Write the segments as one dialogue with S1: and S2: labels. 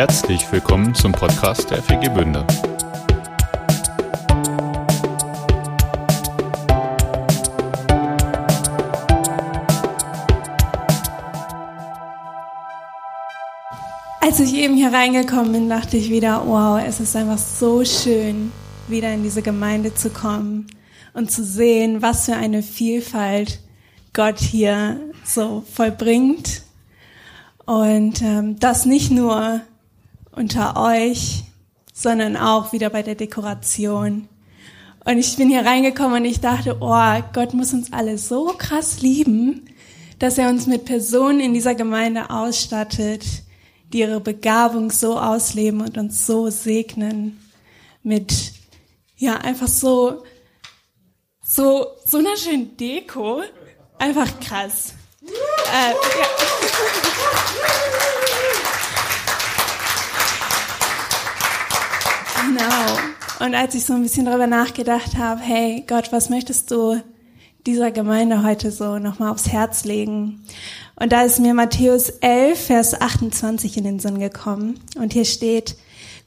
S1: Herzlich willkommen zum Podcast der FG Bünde.
S2: Als ich eben hier reingekommen bin, dachte ich wieder, wow, es ist einfach so schön, wieder in diese Gemeinde zu kommen und zu sehen, was für eine Vielfalt Gott hier so vollbringt. Und ähm, das nicht nur unter euch, sondern auch wieder bei der Dekoration. Und ich bin hier reingekommen und ich dachte, oh, Gott muss uns alle so krass lieben, dass er uns mit Personen in dieser Gemeinde ausstattet, die ihre Begabung so ausleben und uns so segnen mit, ja, einfach so, so, so einer schönen Deko. Einfach krass. Äh, ja. Genau. Und als ich so ein bisschen darüber nachgedacht habe, hey Gott, was möchtest du dieser Gemeinde heute so nochmal aufs Herz legen? Und da ist mir Matthäus 11, Vers 28 in den Sinn gekommen. Und hier steht,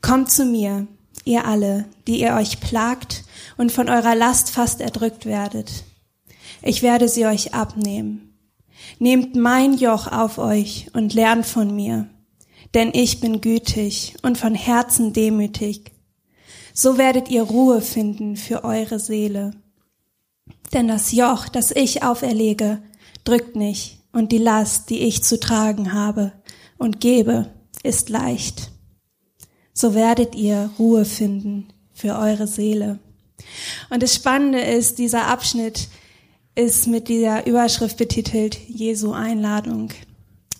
S2: kommt zu mir, ihr alle, die ihr euch plagt und von eurer Last fast erdrückt werdet. Ich werde sie euch abnehmen. Nehmt mein Joch auf euch und lernt von mir, denn ich bin gütig und von Herzen demütig so werdet ihr Ruhe finden für eure Seele. Denn das Joch, das ich auferlege, drückt nicht, und die Last, die ich zu tragen habe und gebe, ist leicht. So werdet ihr Ruhe finden für eure Seele. Und das Spannende ist, dieser Abschnitt ist mit dieser Überschrift betitelt Jesu Einladung.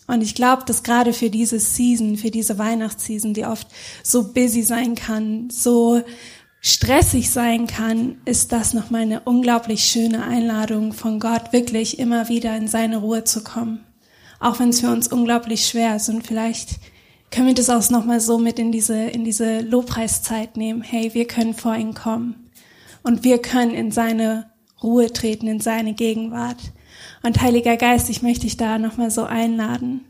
S2: Und ich glaube, dass gerade für diese Season, für diese Weihnachtsseason, die oft so busy sein kann, so stressig sein kann, ist das nochmal eine unglaublich schöne Einladung von Gott, wirklich immer wieder in seine Ruhe zu kommen. Auch wenn es für uns unglaublich schwer ist. Und vielleicht können wir das auch nochmal so mit in diese, in diese Lobpreiszeit nehmen. Hey, wir können vor ihn kommen. Und wir können in seine Ruhe treten, in seine Gegenwart. Und Heiliger Geist, ich möchte dich da nochmal so einladen,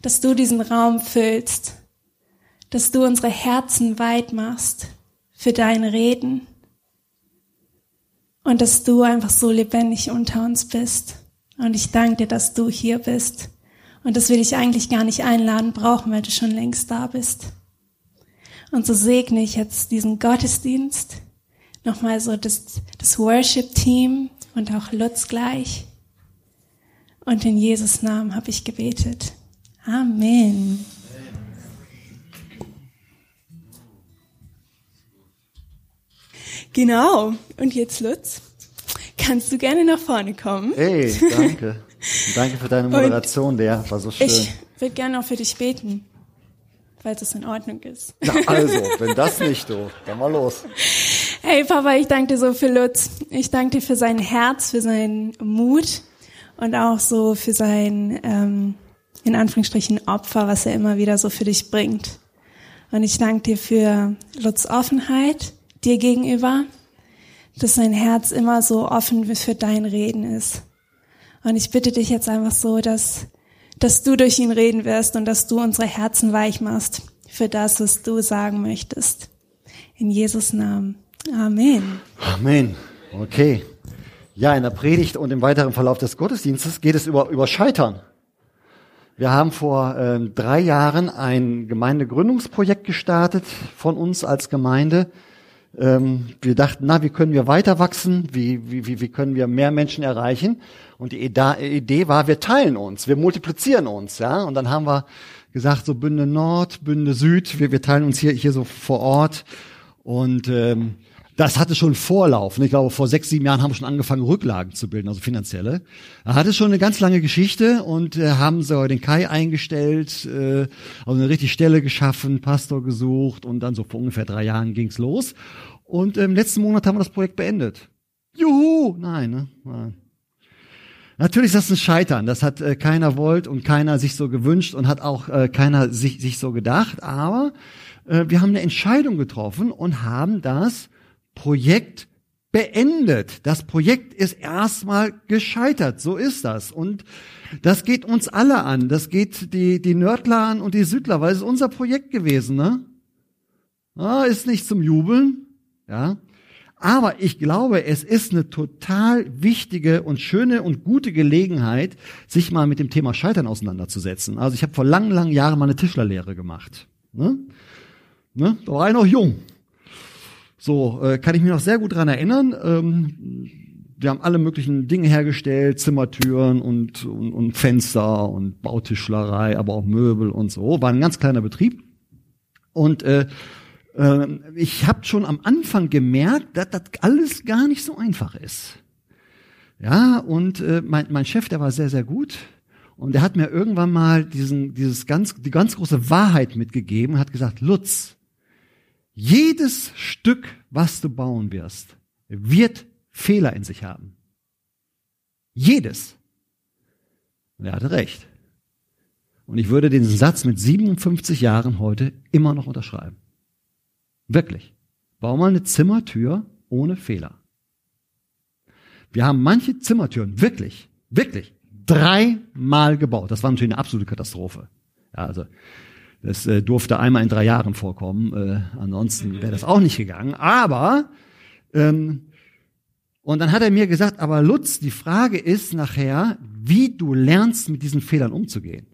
S2: dass du diesen Raum füllst, dass du unsere Herzen weit machst für dein Reden und dass du einfach so lebendig unter uns bist. Und ich danke dir, dass du hier bist und dass wir dich eigentlich gar nicht einladen brauchen, weil du schon längst da bist. Und so segne ich jetzt diesen Gottesdienst, nochmal so das, das Worship-Team und auch Lutz gleich. Und in Jesus Namen habe ich gebetet. Amen. Genau. Und jetzt, Lutz, kannst du gerne nach vorne kommen.
S3: Hey, danke. danke für deine Moderation, der war so schön.
S2: Ich würde gerne auch für dich beten, falls es in Ordnung ist.
S3: Na also, wenn das nicht, du, dann mal los.
S2: Hey Papa, ich danke dir so für Lutz. Ich danke dir für sein Herz, für seinen Mut und auch so für sein, ähm, in Anführungsstrichen, Opfer, was er immer wieder so für dich bringt. Und ich danke dir für Lutz Offenheit dir gegenüber, dass sein Herz immer so offen für dein Reden ist. Und ich bitte dich jetzt einfach so, dass, dass du durch ihn reden wirst und dass du unsere Herzen weich machst für das, was du sagen möchtest. In Jesus Namen. Amen.
S3: Amen. Okay. Ja, in der Predigt und im weiteren Verlauf des Gottesdienstes geht es über, über Scheitern. Wir haben vor äh, drei Jahren ein Gemeindegründungsprojekt gestartet von uns als Gemeinde. Ähm, wir dachten, na, wie können wir weiter wachsen? Wie, wie, wie, wie können wir mehr Menschen erreichen? Und die Idee war, wir teilen uns, wir multiplizieren uns, ja. Und dann haben wir gesagt, so Bünde Nord, Bünde Süd, wir, wir teilen uns hier, hier so vor Ort. Und ähm, das hatte schon Vorlauf. Ich glaube, vor sechs, sieben Jahren haben wir schon angefangen, Rücklagen zu bilden, also finanzielle. Er hatte schon eine ganz lange Geschichte und äh, haben so den Kai eingestellt, äh, also eine richtige Stelle geschaffen, Pastor gesucht und dann so vor ungefähr drei Jahren ging's los. Und im letzten Monat haben wir das Projekt beendet. Juhu! Nein, ne? Nein. Natürlich ist das ein Scheitern. Das hat äh, keiner wollt und keiner sich so gewünscht und hat auch äh, keiner sich, sich so gedacht. Aber wir haben eine Entscheidung getroffen und haben das Projekt beendet. Das Projekt ist erstmal gescheitert. So ist das. Und das geht uns alle an. Das geht die, die Nördler an und die Südler, weil es ist unser Projekt gewesen, ne? Ah, ist nicht zum Jubeln, ja. Aber ich glaube, es ist eine total wichtige und schöne und gute Gelegenheit, sich mal mit dem Thema Scheitern auseinanderzusetzen. Also ich habe vor langen, langen Jahren mal eine Tischlerlehre gemacht. Ne? Ne? Da war ich noch jung. So, äh, kann ich mich noch sehr gut dran erinnern. Ähm, wir haben alle möglichen Dinge hergestellt, Zimmertüren und, und, und Fenster und Bautischlerei, aber auch Möbel und so. War ein ganz kleiner Betrieb. Und äh, äh, ich habe schon am Anfang gemerkt, dass das alles gar nicht so einfach ist. Ja, und äh, mein, mein Chef, der war sehr, sehr gut. Und er hat mir irgendwann mal diesen, dieses ganz, die ganz große Wahrheit mitgegeben, hat gesagt, Lutz, jedes Stück, was du bauen wirst, wird Fehler in sich haben. Jedes. Und er hatte recht. Und ich würde den Satz mit 57 Jahren heute immer noch unterschreiben. Wirklich. Bau mal eine Zimmertür ohne Fehler. Wir haben manche Zimmertüren wirklich, wirklich dreimal gebaut. Das war natürlich eine absolute Katastrophe. Ja, also das äh, durfte einmal in drei Jahren vorkommen. Äh, ansonsten wäre das auch nicht gegangen. Aber ähm, und dann hat er mir gesagt, aber Lutz, die Frage ist nachher, wie du lernst, mit diesen Fehlern umzugehen.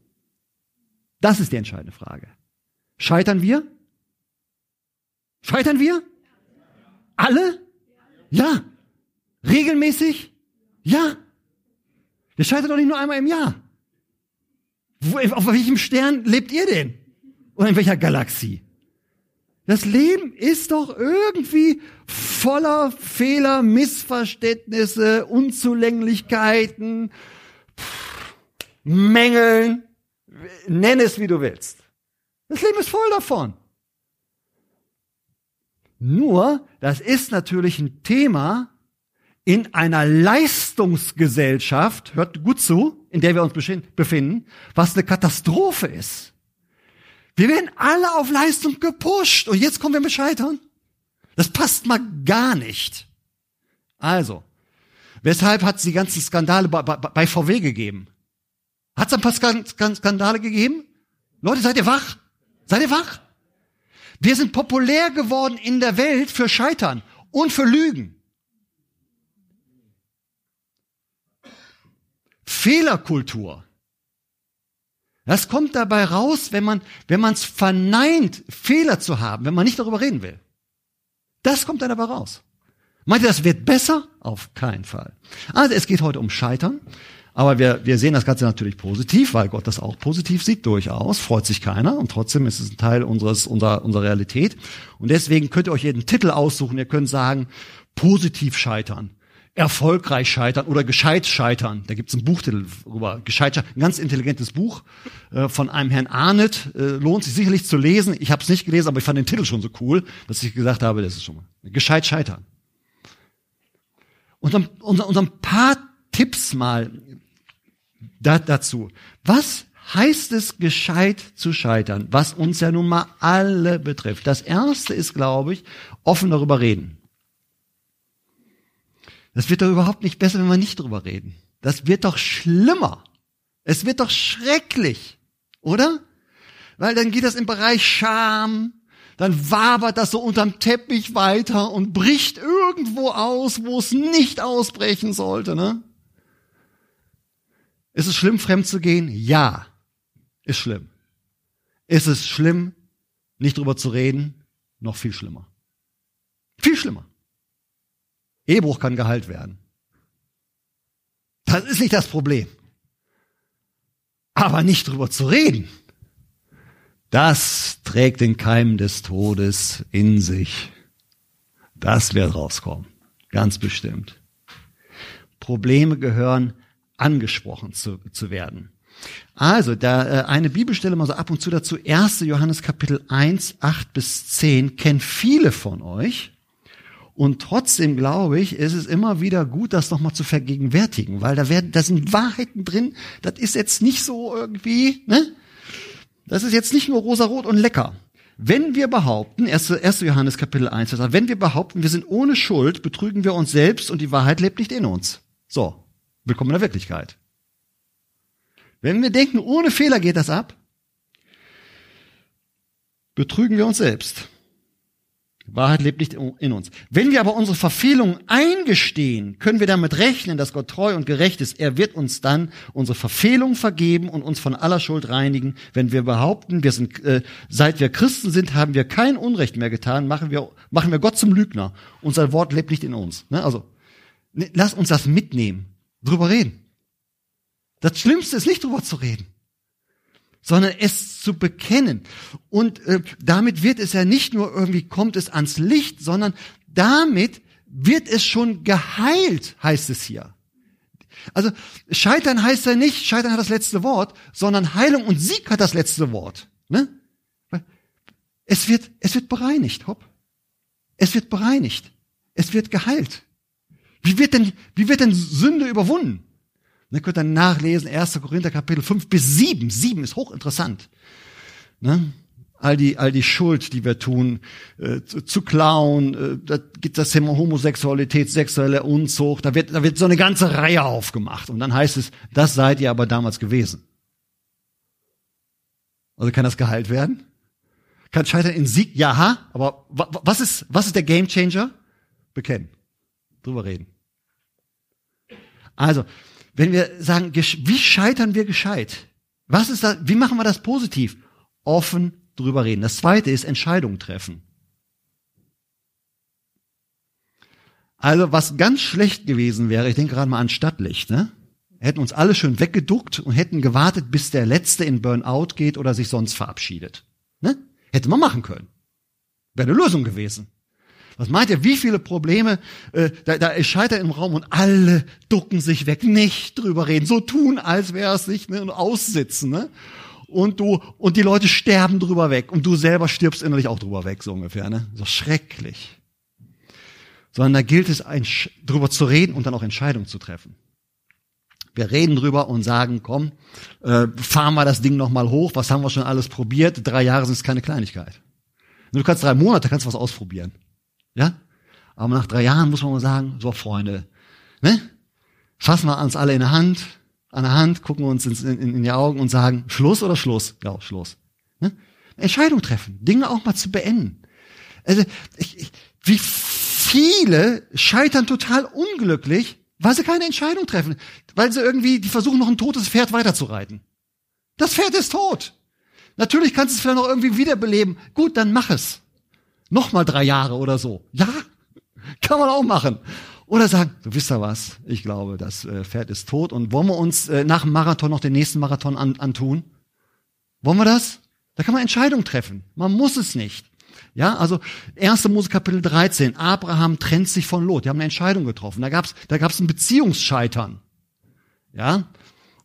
S3: Das ist die entscheidende Frage. Scheitern wir? Scheitern wir? Alle? Ja. Regelmäßig? Ja. Wir scheitern doch nicht nur einmal im Jahr. Wo, auf welchem Stern lebt ihr denn? Oder in welcher Galaxie? Das Leben ist doch irgendwie voller Fehler, Missverständnisse, Unzulänglichkeiten, Mängeln. Nenn es, wie du willst. Das Leben ist voll davon. Nur, das ist natürlich ein Thema in einer Leistungsgesellschaft, hört gut zu, in der wir uns befinden, was eine Katastrophe ist. Wir werden alle auf Leistung gepusht und jetzt kommen wir mit Scheitern. Das passt mal gar nicht. Also, weshalb hat es die ganzen Skandale bei, bei, bei VW gegeben? Hat es ein paar Skandale gegeben? Leute, seid ihr wach? Seid ihr wach? Wir sind populär geworden in der Welt für Scheitern und für Lügen. Fehlerkultur. Das kommt dabei raus, wenn man wenn man es verneint, Fehler zu haben, wenn man nicht darüber reden will. Das kommt dann dabei raus. Meint ihr, das wird besser? Auf keinen Fall. Also es geht heute um Scheitern. Aber wir, wir sehen das Ganze natürlich positiv, weil Gott das auch positiv sieht, durchaus. Freut sich keiner und trotzdem ist es ein Teil unseres, unserer, unserer Realität. Und deswegen könnt ihr euch jeden Titel aussuchen. Ihr könnt sagen, positiv scheitern, erfolgreich scheitern oder gescheit scheitern. Da gibt's einen Buchtitel darüber. Gescheit scheitern. Ein ganz intelligentes Buch äh, von einem Herrn Arnett. Äh, lohnt sich sicherlich zu lesen. Ich habe es nicht gelesen, aber ich fand den Titel schon so cool, dass ich gesagt habe, das ist schon mal. Gescheit scheitern. Und ein, unser, unser ein paar Tipps mal da, dazu. Was heißt es, gescheit zu scheitern, was uns ja nun mal alle betrifft? Das erste ist, glaube ich, offen darüber reden. Das wird doch überhaupt nicht besser, wenn wir nicht darüber reden. Das wird doch schlimmer. Es wird doch schrecklich, oder? Weil dann geht das im Bereich Scham, dann wabert das so unterm Teppich weiter und bricht irgendwo aus, wo es nicht ausbrechen sollte, ne? Ist es schlimm, fremd zu gehen? Ja, ist schlimm. Ist es schlimm, nicht drüber zu reden? Noch viel schlimmer. Viel schlimmer. Ehebruch kann geheilt werden. Das ist nicht das Problem. Aber nicht drüber zu reden, das trägt den Keim des Todes in sich. Das wird rauskommen. Ganz bestimmt. Probleme gehören angesprochen zu, zu werden. Also, da äh, eine Bibelstelle mal so ab und zu dazu, 1. Johannes Kapitel 1, 8 bis 10, kennen viele von euch. Und trotzdem glaube ich, ist es immer wieder gut, das nochmal zu vergegenwärtigen, weil da werden, da sind Wahrheiten drin, das ist jetzt nicht so irgendwie, ne? Das ist jetzt nicht nur rosarot und lecker. wenn wir behaupten, 1. 1. Johannes Kapitel 1, Vers 8, wenn wir behaupten, wir sind ohne Schuld, betrügen wir uns selbst und die Wahrheit lebt nicht in uns. So, willkommen in der Wirklichkeit. Wenn wir denken, ohne Fehler geht das ab, betrügen wir uns selbst. Wahrheit lebt nicht in uns. Wenn wir aber unsere Verfehlungen eingestehen, können wir damit rechnen, dass Gott treu und gerecht ist. Er wird uns dann unsere Verfehlungen vergeben und uns von aller Schuld reinigen. Wenn wir behaupten, wir sind, äh, seit wir Christen sind, haben wir kein Unrecht mehr getan, machen wir, machen wir Gott zum Lügner. Unser Wort lebt nicht in uns. Ne? Also, ne, lass uns das mitnehmen, drüber reden. Das Schlimmste ist nicht drüber zu reden sondern es zu bekennen. Und äh, damit wird es ja nicht nur irgendwie kommt es ans Licht, sondern damit wird es schon geheilt, heißt es hier. Also Scheitern heißt ja nicht, Scheitern hat das letzte Wort, sondern Heilung und Sieg hat das letzte Wort. Ne? Es wird, es wird bereinigt, hopp. Es wird bereinigt. Es wird geheilt. Wie wird denn, wie wird denn Sünde überwunden? Ne, könnt ihr nachlesen, 1. Korinther Kapitel 5 bis 7. 7 ist hochinteressant. Ne? All die, all die Schuld, die wir tun, äh, zu, zu klauen, äh, da gibt das Thema Homosexualität, sexuelle Unzucht, da wird, da wird so eine ganze Reihe aufgemacht. Und dann heißt es, das seid ihr aber damals gewesen. Also kann das geheilt werden? Kann Scheitern in Sieg? Ja, aber was ist, was ist der Gamechanger? Bekennen. Drüber reden. Also, wenn wir sagen, wie scheitern wir gescheit? Was ist da, wie machen wir das positiv? Offen drüber reden. Das zweite ist Entscheidungen treffen. Also was ganz schlecht gewesen wäre, ich denke gerade mal an Stadtlicht, ne? Hätten uns alle schön weggeduckt und hätten gewartet, bis der Letzte in Burnout geht oder sich sonst verabschiedet. Ne? Hätte man machen können. Wäre eine Lösung gewesen. Was meint ihr, wie viele Probleme, äh, da, da ist Scheiter im Raum und alle ducken sich weg, nicht drüber reden, so tun, als wäre es nicht, ne, und aussitzen, ne? Und du, und die Leute sterben drüber weg und du selber stirbst innerlich auch drüber weg, so ungefähr, ne? So schrecklich. Sondern da gilt es, ein, drüber zu reden und dann auch Entscheidungen zu treffen. Wir reden drüber und sagen, komm, äh, fahren wir das Ding nochmal hoch, was haben wir schon alles probiert? Drei Jahre sind es keine Kleinigkeit. Du kannst drei Monate, kannst was ausprobieren. Ja? Aber nach drei Jahren muss man mal sagen, so Freunde, ne? Fassen wir uns alle in der Hand, an der Hand, gucken wir uns in, in, in die Augen und sagen, Schluss oder Schluss? Ja, Schluss. Ne? Entscheidung treffen, Dinge auch mal zu beenden. Also, ich, ich, wie viele scheitern total unglücklich, weil sie keine Entscheidung treffen, weil sie irgendwie, die versuchen noch ein totes Pferd weiterzureiten. Das Pferd ist tot. Natürlich kannst du es vielleicht noch irgendwie wiederbeleben. Gut, dann mach es. Nochmal drei Jahre oder so. Ja, kann man auch machen. Oder sagen, du wisst ja was, ich glaube, das äh, Pferd ist tot und wollen wir uns äh, nach dem Marathon noch den nächsten Marathon an, antun? Wollen wir das? Da kann man Entscheidungen treffen. Man muss es nicht. Ja, also 1. Mose Kapitel 13. Abraham trennt sich von Lot. Die haben eine Entscheidung getroffen. Da gab's, da gab's ein Beziehungsscheitern. Ja,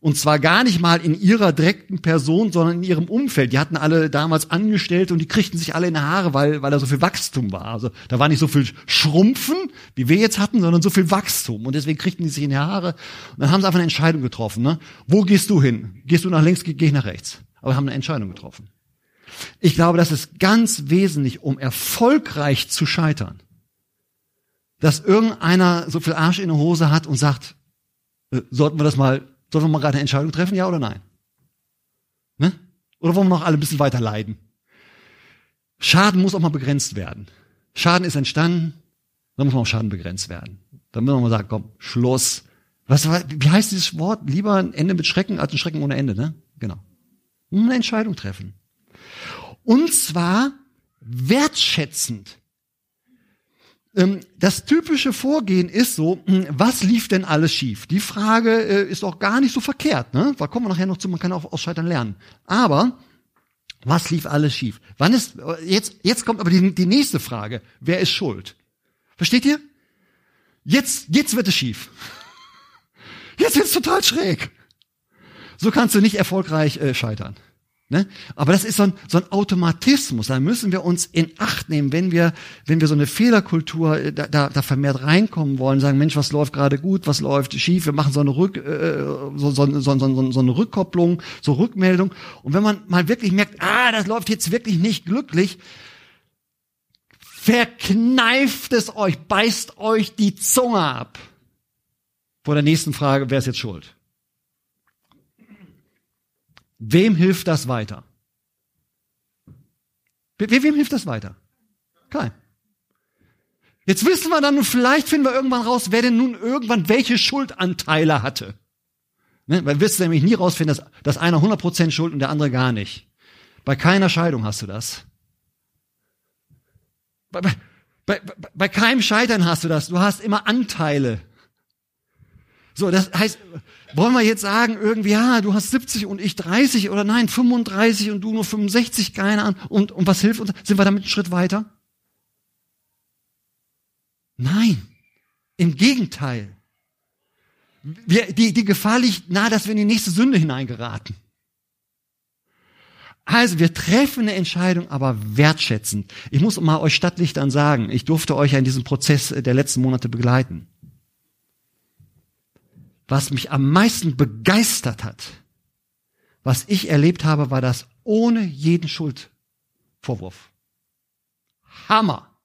S3: und zwar gar nicht mal in ihrer direkten Person, sondern in ihrem Umfeld. Die hatten alle damals Angestellte und die kriegten sich alle in die Haare, weil, weil da so viel Wachstum war. Also da war nicht so viel Schrumpfen, wie wir jetzt hatten, sondern so viel Wachstum. Und deswegen kriegten die sich in die Haare. Und dann haben sie einfach eine Entscheidung getroffen. Ne? Wo gehst du hin? Gehst du nach links, geh ich nach rechts. Aber haben eine Entscheidung getroffen. Ich glaube, das ist ganz wesentlich, um erfolgreich zu scheitern. Dass irgendeiner so viel Arsch in der Hose hat und sagt, äh, sollten wir das mal Sollen wir mal gerade eine Entscheidung treffen, ja oder nein? Ne? Oder wollen wir noch alle ein bisschen weiter leiden? Schaden muss auch mal begrenzt werden. Schaden ist entstanden, dann muss man auch Schaden begrenzt werden. Dann müssen wir mal sagen, komm, Schluss. Was, wie heißt dieses Wort? Lieber ein Ende mit Schrecken als ein Schrecken ohne Ende, ne? Genau. Eine Entscheidung treffen. Und zwar wertschätzend. Ähm, das typische Vorgehen ist so, hm, was lief denn alles schief? Die Frage äh, ist auch gar nicht so verkehrt, ne? Da kommen wir nachher noch zu, man kann auch aus Scheitern lernen. Aber was lief alles schief? Wann ist äh, jetzt jetzt kommt aber die, die nächste Frage, wer ist schuld? Versteht ihr? Jetzt jetzt wird es schief. Jetzt wird es total schräg. So kannst du nicht erfolgreich äh, scheitern. Ne? Aber das ist so ein, so ein Automatismus. Da müssen wir uns in Acht nehmen, wenn wir, wenn wir so eine Fehlerkultur äh, da, da, da vermehrt reinkommen wollen, sagen, Mensch, was läuft gerade gut, was läuft schief, wir machen so eine, Rück, äh, so, so, so, so, so eine Rückkopplung, so Rückmeldung. Und wenn man mal wirklich merkt, ah, das läuft jetzt wirklich nicht glücklich, verkneift es euch, beißt euch die Zunge ab. Vor der nächsten Frage, wer ist jetzt schuld? Wem hilft das weiter? Wem hilft das weiter? Kein. Jetzt wissen wir dann, vielleicht finden wir irgendwann raus, wer denn nun irgendwann welche Schuldanteile hatte. Ne? Weil wirst du nämlich nie rausfinden, dass, dass einer 100% schuld und der andere gar nicht. Bei keiner Scheidung hast du das. Bei, bei, bei, bei keinem Scheitern hast du das. Du hast immer Anteile. So, das heißt, wollen wir jetzt sagen, irgendwie, ja, du hast 70 und ich 30 oder nein, 35 und du nur 65, keine Ahnung. Und, und was hilft uns? Sind wir damit einen Schritt weiter? Nein, im Gegenteil. Wir, die, die Gefahr liegt nahe, dass wir in die nächste Sünde hineingeraten. Also wir treffen eine Entscheidung, aber wertschätzend. Ich muss mal euch Stadtlichtern sagen, ich durfte euch ja in diesem Prozess der letzten Monate begleiten was mich am meisten begeistert hat, was ich erlebt habe, war das ohne jeden Schuldvorwurf. Hammer.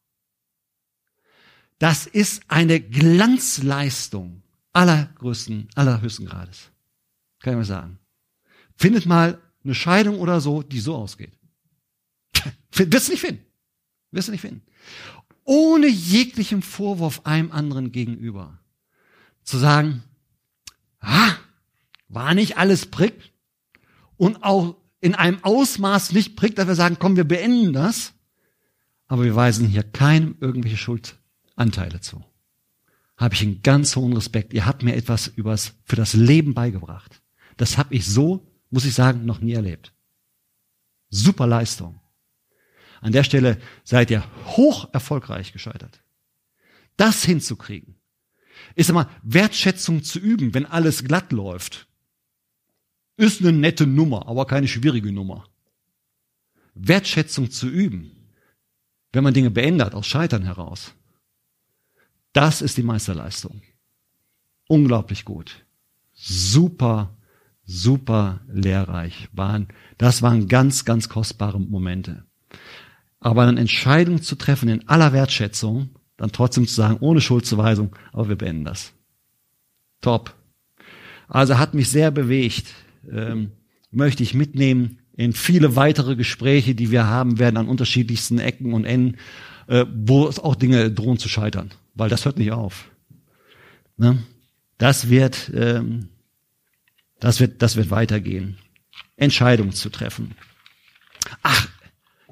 S3: Das ist eine Glanzleistung allergrößten, allerhöchsten Grades. Kann ich mal sagen. Findet mal eine Scheidung oder so, die so ausgeht. Wirst du nicht finden. Wirst du nicht finden. Ohne jeglichen Vorwurf einem anderen gegenüber. Zu sagen, ah, war nicht alles prick und auch in einem Ausmaß nicht prick, dass wir sagen, komm, wir beenden das. Aber wir weisen hier keinem irgendwelche Schuldanteile zu. Habe ich einen ganz hohen Respekt. Ihr habt mir etwas übers, für das Leben beigebracht. Das habe ich so, muss ich sagen, noch nie erlebt. Super Leistung. An der Stelle seid ihr hoch erfolgreich gescheitert. Das hinzukriegen, ist immer Wertschätzung zu üben, wenn alles glatt läuft. Ist eine nette Nummer, aber keine schwierige Nummer. Wertschätzung zu üben, wenn man Dinge beendet, aus Scheitern heraus. Das ist die Meisterleistung. Unglaublich gut. Super, super lehrreich waren. Das waren ganz, ganz kostbare Momente. Aber eine Entscheidung zu treffen in aller Wertschätzung, dann trotzdem zu sagen, ohne Schuldzuweisung, aber wir beenden das. Top. Also hat mich sehr bewegt, ähm, möchte ich mitnehmen in viele weitere Gespräche, die wir haben werden an unterschiedlichsten Ecken und Enden, äh, wo es auch Dinge drohen zu scheitern, weil das hört nicht auf. Ne? Das wird, ähm, das wird, das wird weitergehen. Entscheidungen zu treffen. Ach,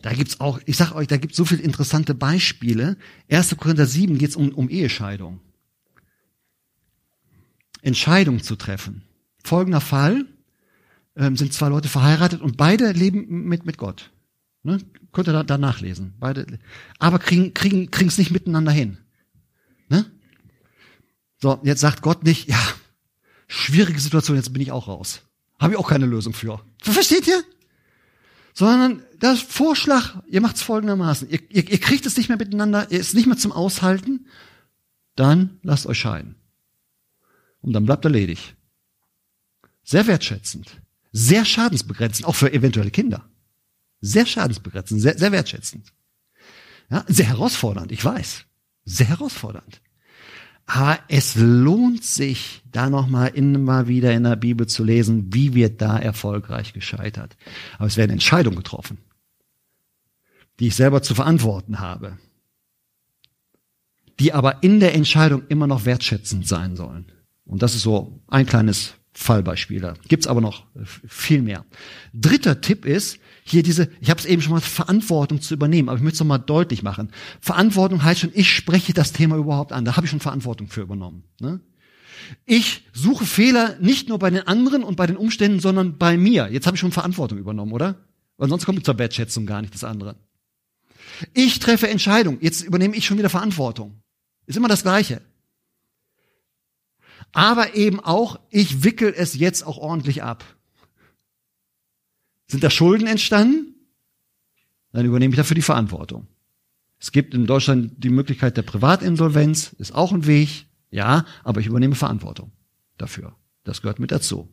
S3: da gibt's auch, ich sag euch, da gibt's so viele interessante Beispiele. 1. Korinther 7 geht's um, um Ehescheidung. Entscheidung zu treffen. Folgender Fall, ähm, sind zwei Leute verheiratet und beide leben mit, mit Gott. Ne? Könnt ihr da, da nachlesen. Beide, aber kriegen kriegen kriegen's nicht miteinander hin. Ne? So, jetzt sagt Gott nicht, ja, schwierige Situation, jetzt bin ich auch raus. Habe ich auch keine Lösung für. Versteht ihr? Sondern das Vorschlag, ihr macht es folgendermaßen, ihr, ihr, ihr kriegt es nicht mehr miteinander, ihr ist nicht mehr zum Aushalten, dann lasst euch scheiden. Und dann bleibt er ledig. Sehr wertschätzend, sehr schadensbegrenzend, auch für eventuelle Kinder. Sehr schadensbegrenzend, sehr, sehr wertschätzend. Ja, sehr herausfordernd, ich weiß. Sehr herausfordernd. Aber es lohnt sich, da nochmal immer wieder in der Bibel zu lesen, wie wird da erfolgreich gescheitert. Aber es werden Entscheidungen getroffen, die ich selber zu verantworten habe, die aber in der Entscheidung immer noch wertschätzend sein sollen. Und das ist so ein kleines Fallbeispiel. Da gibt's aber noch viel mehr. Dritter Tipp ist, hier diese, ich habe es eben schon mal, Verantwortung zu übernehmen, aber ich möchte es nochmal deutlich machen. Verantwortung heißt schon, ich spreche das Thema überhaupt an. Da habe ich schon Verantwortung für übernommen. Ne? Ich suche Fehler nicht nur bei den anderen und bei den Umständen, sondern bei mir. Jetzt habe ich schon Verantwortung übernommen, oder? Weil sonst kommt zur Wertschätzung gar nicht das andere. Ich treffe Entscheidungen. Jetzt übernehme ich schon wieder Verantwortung. Ist immer das Gleiche. Aber eben auch, ich wickel es jetzt auch ordentlich ab. Sind da Schulden entstanden? Dann übernehme ich dafür die Verantwortung. Es gibt in Deutschland die Möglichkeit der Privatinsolvenz, ist auch ein Weg, ja, aber ich übernehme Verantwortung dafür. Das gehört mit dazu.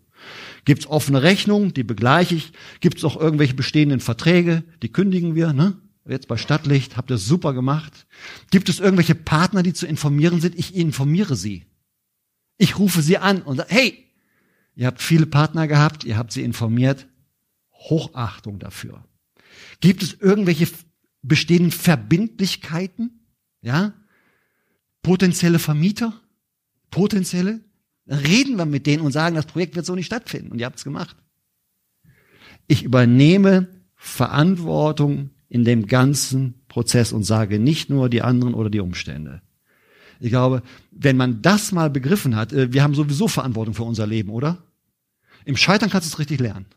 S3: Gibt es offene Rechnungen, die begleiche ich. Gibt es auch irgendwelche bestehenden Verträge, die kündigen wir, ne? Jetzt bei Stadtlicht, habt ihr super gemacht. Gibt es irgendwelche Partner, die zu informieren sind? Ich informiere sie. Ich rufe sie an und sage, hey, ihr habt viele Partner gehabt, ihr habt sie informiert. Hochachtung dafür. Gibt es irgendwelche bestehenden Verbindlichkeiten? Ja? Potenzielle Vermieter? Potenzielle? Dann reden wir mit denen und sagen, das Projekt wird so nicht stattfinden. Und ihr habt es gemacht. Ich übernehme Verantwortung in dem ganzen Prozess und sage nicht nur die anderen oder die Umstände. Ich glaube, wenn man das mal begriffen hat, äh, wir haben sowieso Verantwortung für unser Leben, oder? Im Scheitern kannst du es richtig lernen.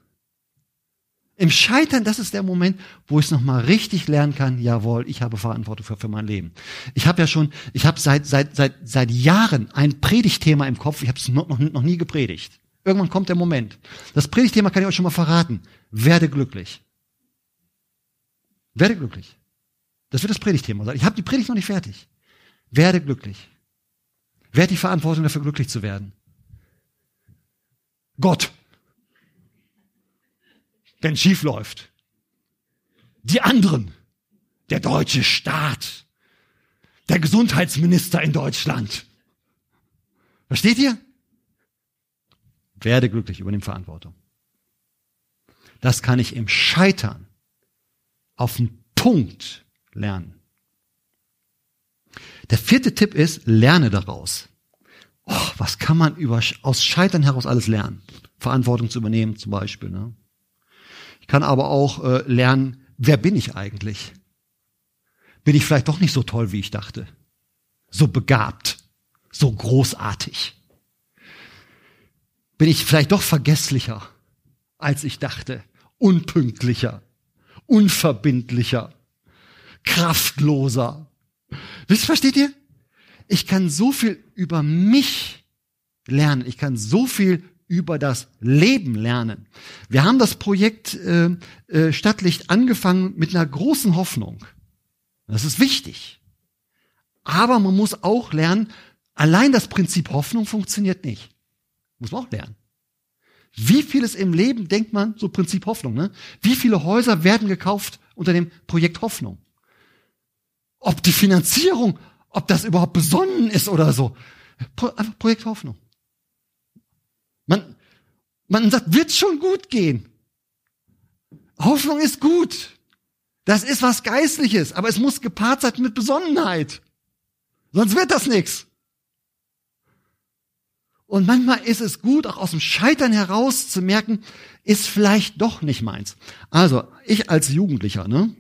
S3: Im Scheitern, das ist der Moment, wo ich es nochmal richtig lernen kann, jawohl, ich habe Verantwortung für, für mein Leben. Ich habe ja schon, ich habe seit, seit, seit, seit Jahren ein Predigtthema im Kopf, ich habe es noch, noch, noch nie gepredigt. Irgendwann kommt der Moment. Das Predigtthema kann ich euch schon mal verraten. Werde glücklich. Werde glücklich. Das wird das Predigtthema sein. Ich habe die Predigt noch nicht fertig. Werde glücklich. Wer hat die Verantwortung dafür, glücklich zu werden? Gott. Wenn schief läuft. Die anderen. Der deutsche Staat. Der Gesundheitsminister in Deutschland. Versteht ihr? Werde glücklich, übernimm Verantwortung. Das kann ich im Scheitern auf den Punkt lernen. Der vierte Tipp ist, lerne daraus. Oh, was kann man über, aus Scheitern heraus alles lernen? Verantwortung zu übernehmen zum Beispiel. Ne? Ich kann aber auch äh, lernen, wer bin ich eigentlich? Bin ich vielleicht doch nicht so toll, wie ich dachte? So begabt, so großartig? Bin ich vielleicht doch vergesslicher, als ich dachte? Unpünktlicher, unverbindlicher, kraftloser. Wisst, versteht ihr? Ich kann so viel über mich lernen. Ich kann so viel über das Leben lernen. Wir haben das Projekt äh, äh, Stadtlicht angefangen mit einer großen Hoffnung. Das ist wichtig. Aber man muss auch lernen, allein das Prinzip Hoffnung funktioniert nicht. Muss man auch lernen. Wie vieles im Leben denkt man, so Prinzip Hoffnung, ne? Wie viele Häuser werden gekauft unter dem Projekt Hoffnung? Ob die Finanzierung, ob das überhaupt besonnen ist oder so. Einfach Projekt Hoffnung. Man, man sagt, wird schon gut gehen. Hoffnung ist gut. Das ist was Geistliches, aber es muss gepaart sein mit Besonnenheit. Sonst wird das nichts. Und manchmal ist es gut, auch aus dem Scheitern heraus zu merken, ist vielleicht doch nicht meins. Also, ich als Jugendlicher, ne?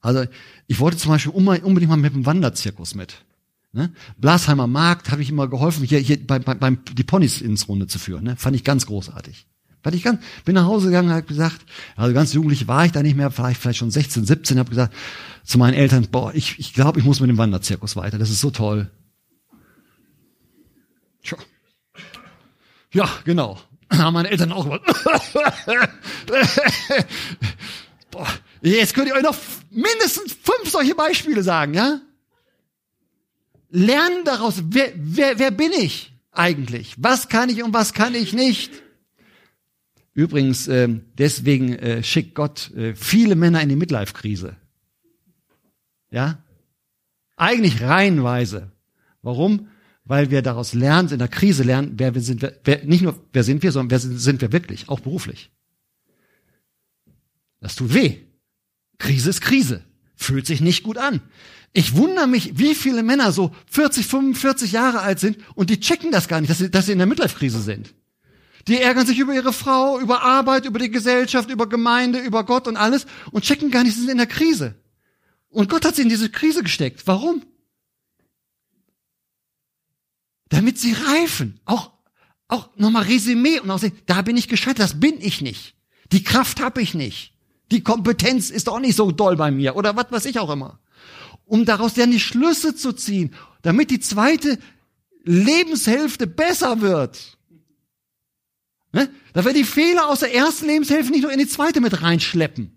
S3: Also, ich wollte zum Beispiel unbedingt mal mit dem Wanderzirkus mit. Ne? Blasheimer Markt habe ich immer geholfen, hier, hier beim, beim, beim, die Ponys ins Runde zu führen. Ne? Fand ich ganz großartig. Fand ich ganz, bin nach Hause gegangen, habe gesagt, also ganz jugendlich war ich da nicht mehr, vielleicht, vielleicht schon 16, 17, habe gesagt zu meinen Eltern, boah, ich, ich glaube, ich muss mit dem Wanderzirkus weiter, das ist so toll. Tja. Ja, genau. Haben meine Eltern auch gemacht. Boah, jetzt könnt ihr euch noch mindestens fünf solche Beispiele sagen, ja? Lernen daraus, wer, wer, wer bin ich eigentlich? Was kann ich und was kann ich nicht? Übrigens, äh, deswegen äh, schickt Gott äh, viele Männer in die Midlife-Krise. Ja? Eigentlich reihenweise. Warum? weil wir daraus lernen, in der Krise lernen, wer wir sind, wir, wer, nicht nur wer sind wir, sondern wer sind, sind wir wirklich, auch beruflich. Das tut weh. Krise ist Krise. Fühlt sich nicht gut an. Ich wundere mich, wie viele Männer so 40, 45 Jahre alt sind und die checken das gar nicht, dass sie, dass sie in der Midlife-Krise sind. Die ärgern sich über ihre Frau, über Arbeit, über die Gesellschaft, über Gemeinde, über Gott und alles und checken gar nicht, sie sind in der Krise. Und Gott hat sie in diese Krise gesteckt. Warum? damit sie reifen. Auch, auch nochmal Resümee und auch sehen, da bin ich gescheitert, das bin ich nicht. Die Kraft habe ich nicht. Die Kompetenz ist auch nicht so doll bei mir oder was weiß ich auch immer. Um daraus dann die Schlüsse zu ziehen, damit die zweite Lebenshälfte besser wird. Ne? Da wir die Fehler aus der ersten Lebenshälfte nicht nur in die zweite mit reinschleppen.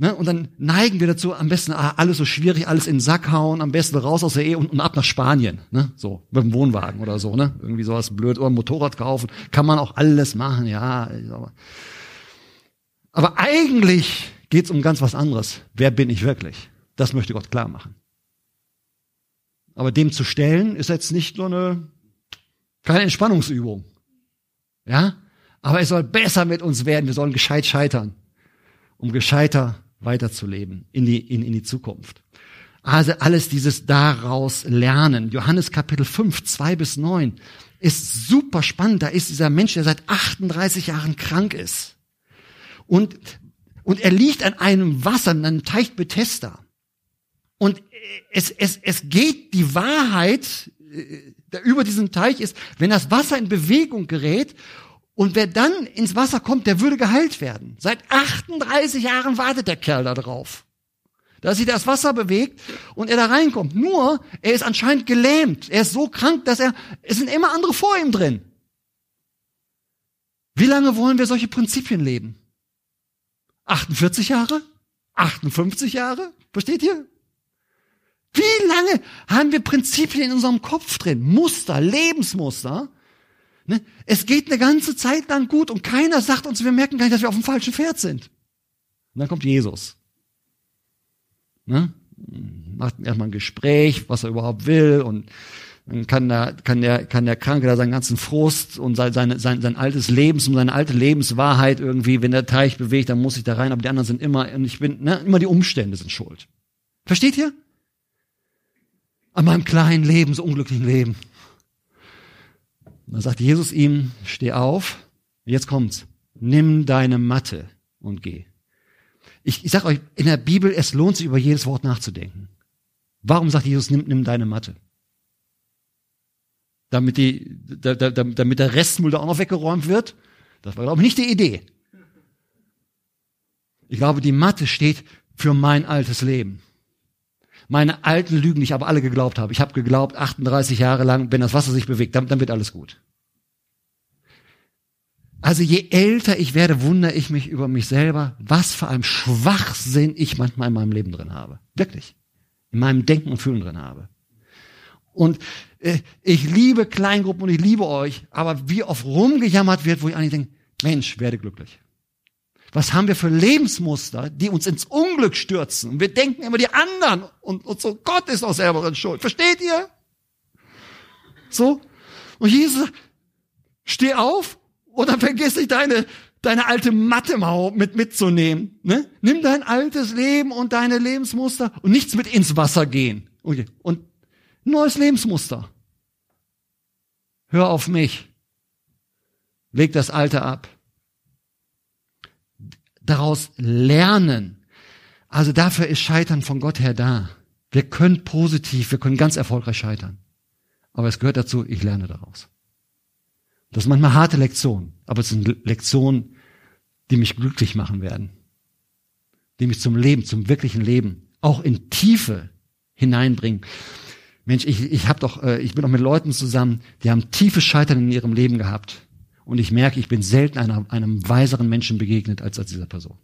S3: Ne? Und dann neigen wir dazu, am besten ah, alles so schwierig, alles in den Sack hauen, am besten raus aus der Ehe und, und ab nach Spanien. Ne? So, mit dem Wohnwagen oder so, ne? Irgendwie sowas blöd. Oder ein Motorrad kaufen. Kann man auch alles machen, ja. Aber, aber eigentlich geht's um ganz was anderes. Wer bin ich wirklich? Das möchte Gott klar machen. Aber dem zu stellen, ist jetzt nicht nur eine, keine Entspannungsübung. Ja? Aber es soll besser mit uns werden. Wir sollen gescheit scheitern. Um gescheiter weiterzuleben in die, in, in die Zukunft. Also alles dieses daraus lernen. Johannes Kapitel 5, 2 bis 9 ist super spannend. Da ist dieser Mensch, der seit 38 Jahren krank ist. Und, und er liegt an einem Wasser, an einem Teich Bethesda. Und es, es, es geht die Wahrheit äh, über diesen Teich ist, wenn das Wasser in Bewegung gerät und wer dann ins Wasser kommt, der würde geheilt werden. Seit 38 Jahren wartet der Kerl da drauf. Dass sich das Wasser bewegt und er da reinkommt. Nur, er ist anscheinend gelähmt. Er ist so krank, dass er, es sind immer andere vor ihm drin. Wie lange wollen wir solche Prinzipien leben? 48 Jahre? 58 Jahre? Versteht ihr? Wie lange haben wir Prinzipien in unserem Kopf drin? Muster, Lebensmuster, Ne? Es geht eine ganze Zeit lang gut und keiner sagt uns, wir merken gar nicht, dass wir auf dem falschen Pferd sind. Und dann kommt Jesus. Ne? Macht erstmal ein Gespräch, was er überhaupt will und dann kann der, kann der, kann der Kranke da seinen ganzen Frust und sein, sein, sein, sein altes Lebens und seine alte Lebenswahrheit irgendwie, wenn der Teich bewegt, dann muss ich da rein, aber die anderen sind immer, und ich bin, ne, immer die Umstände sind schuld. Versteht ihr? An meinem kleinen Leben, so unglücklichen Leben. Und dann sagt Jesus ihm, steh auf, jetzt kommt's, nimm deine Matte und geh. Ich, ich sage euch, in der Bibel, es lohnt sich, über jedes Wort nachzudenken. Warum sagt Jesus, nimm, nimm deine Matte? Damit, die, da, da, damit der Restmüll da auch noch weggeräumt wird? Das war, glaube ich, nicht die Idee. Ich glaube, die Matte steht für mein altes Leben meine alten Lügen, die ich aber alle geglaubt habe. Ich habe geglaubt, 38 Jahre lang, wenn das Wasser sich bewegt, dann, dann wird alles gut. Also je älter ich werde, wundere ich mich über mich selber, was für ein Schwachsinn ich manchmal in meinem Leben drin habe. Wirklich. In meinem Denken und Fühlen drin habe. Und äh, ich liebe Kleingruppen und ich liebe euch, aber wie oft rumgejammert wird, wo ich eigentlich denke, Mensch, werde glücklich. Was haben wir für Lebensmuster, die uns ins Unglück stürzen? Und wir denken immer die anderen und, und so, Gott ist auch selber in Schuld. Versteht ihr? So? Und Jesus steh auf und dann vergiss nicht deine, deine alte Matte mal mit mitzunehmen. Ne? Nimm dein altes Leben und deine Lebensmuster und nichts mit ins Wasser gehen. Okay. Und neues Lebensmuster. Hör auf mich. Leg das Alte ab daraus lernen. Also dafür ist Scheitern von Gott her da. Wir können positiv, wir können ganz erfolgreich scheitern. Aber es gehört dazu, ich lerne daraus. Das sind manchmal harte Lektionen, aber es sind Lektionen, die mich glücklich machen werden. Die mich zum Leben, zum wirklichen Leben, auch in Tiefe hineinbringen. Mensch, ich, ich hab doch, äh, ich bin doch mit Leuten zusammen, die haben tiefes Scheitern in ihrem Leben gehabt. Und ich merke, ich bin selten einer, einem weiseren Menschen begegnet als, als dieser Person.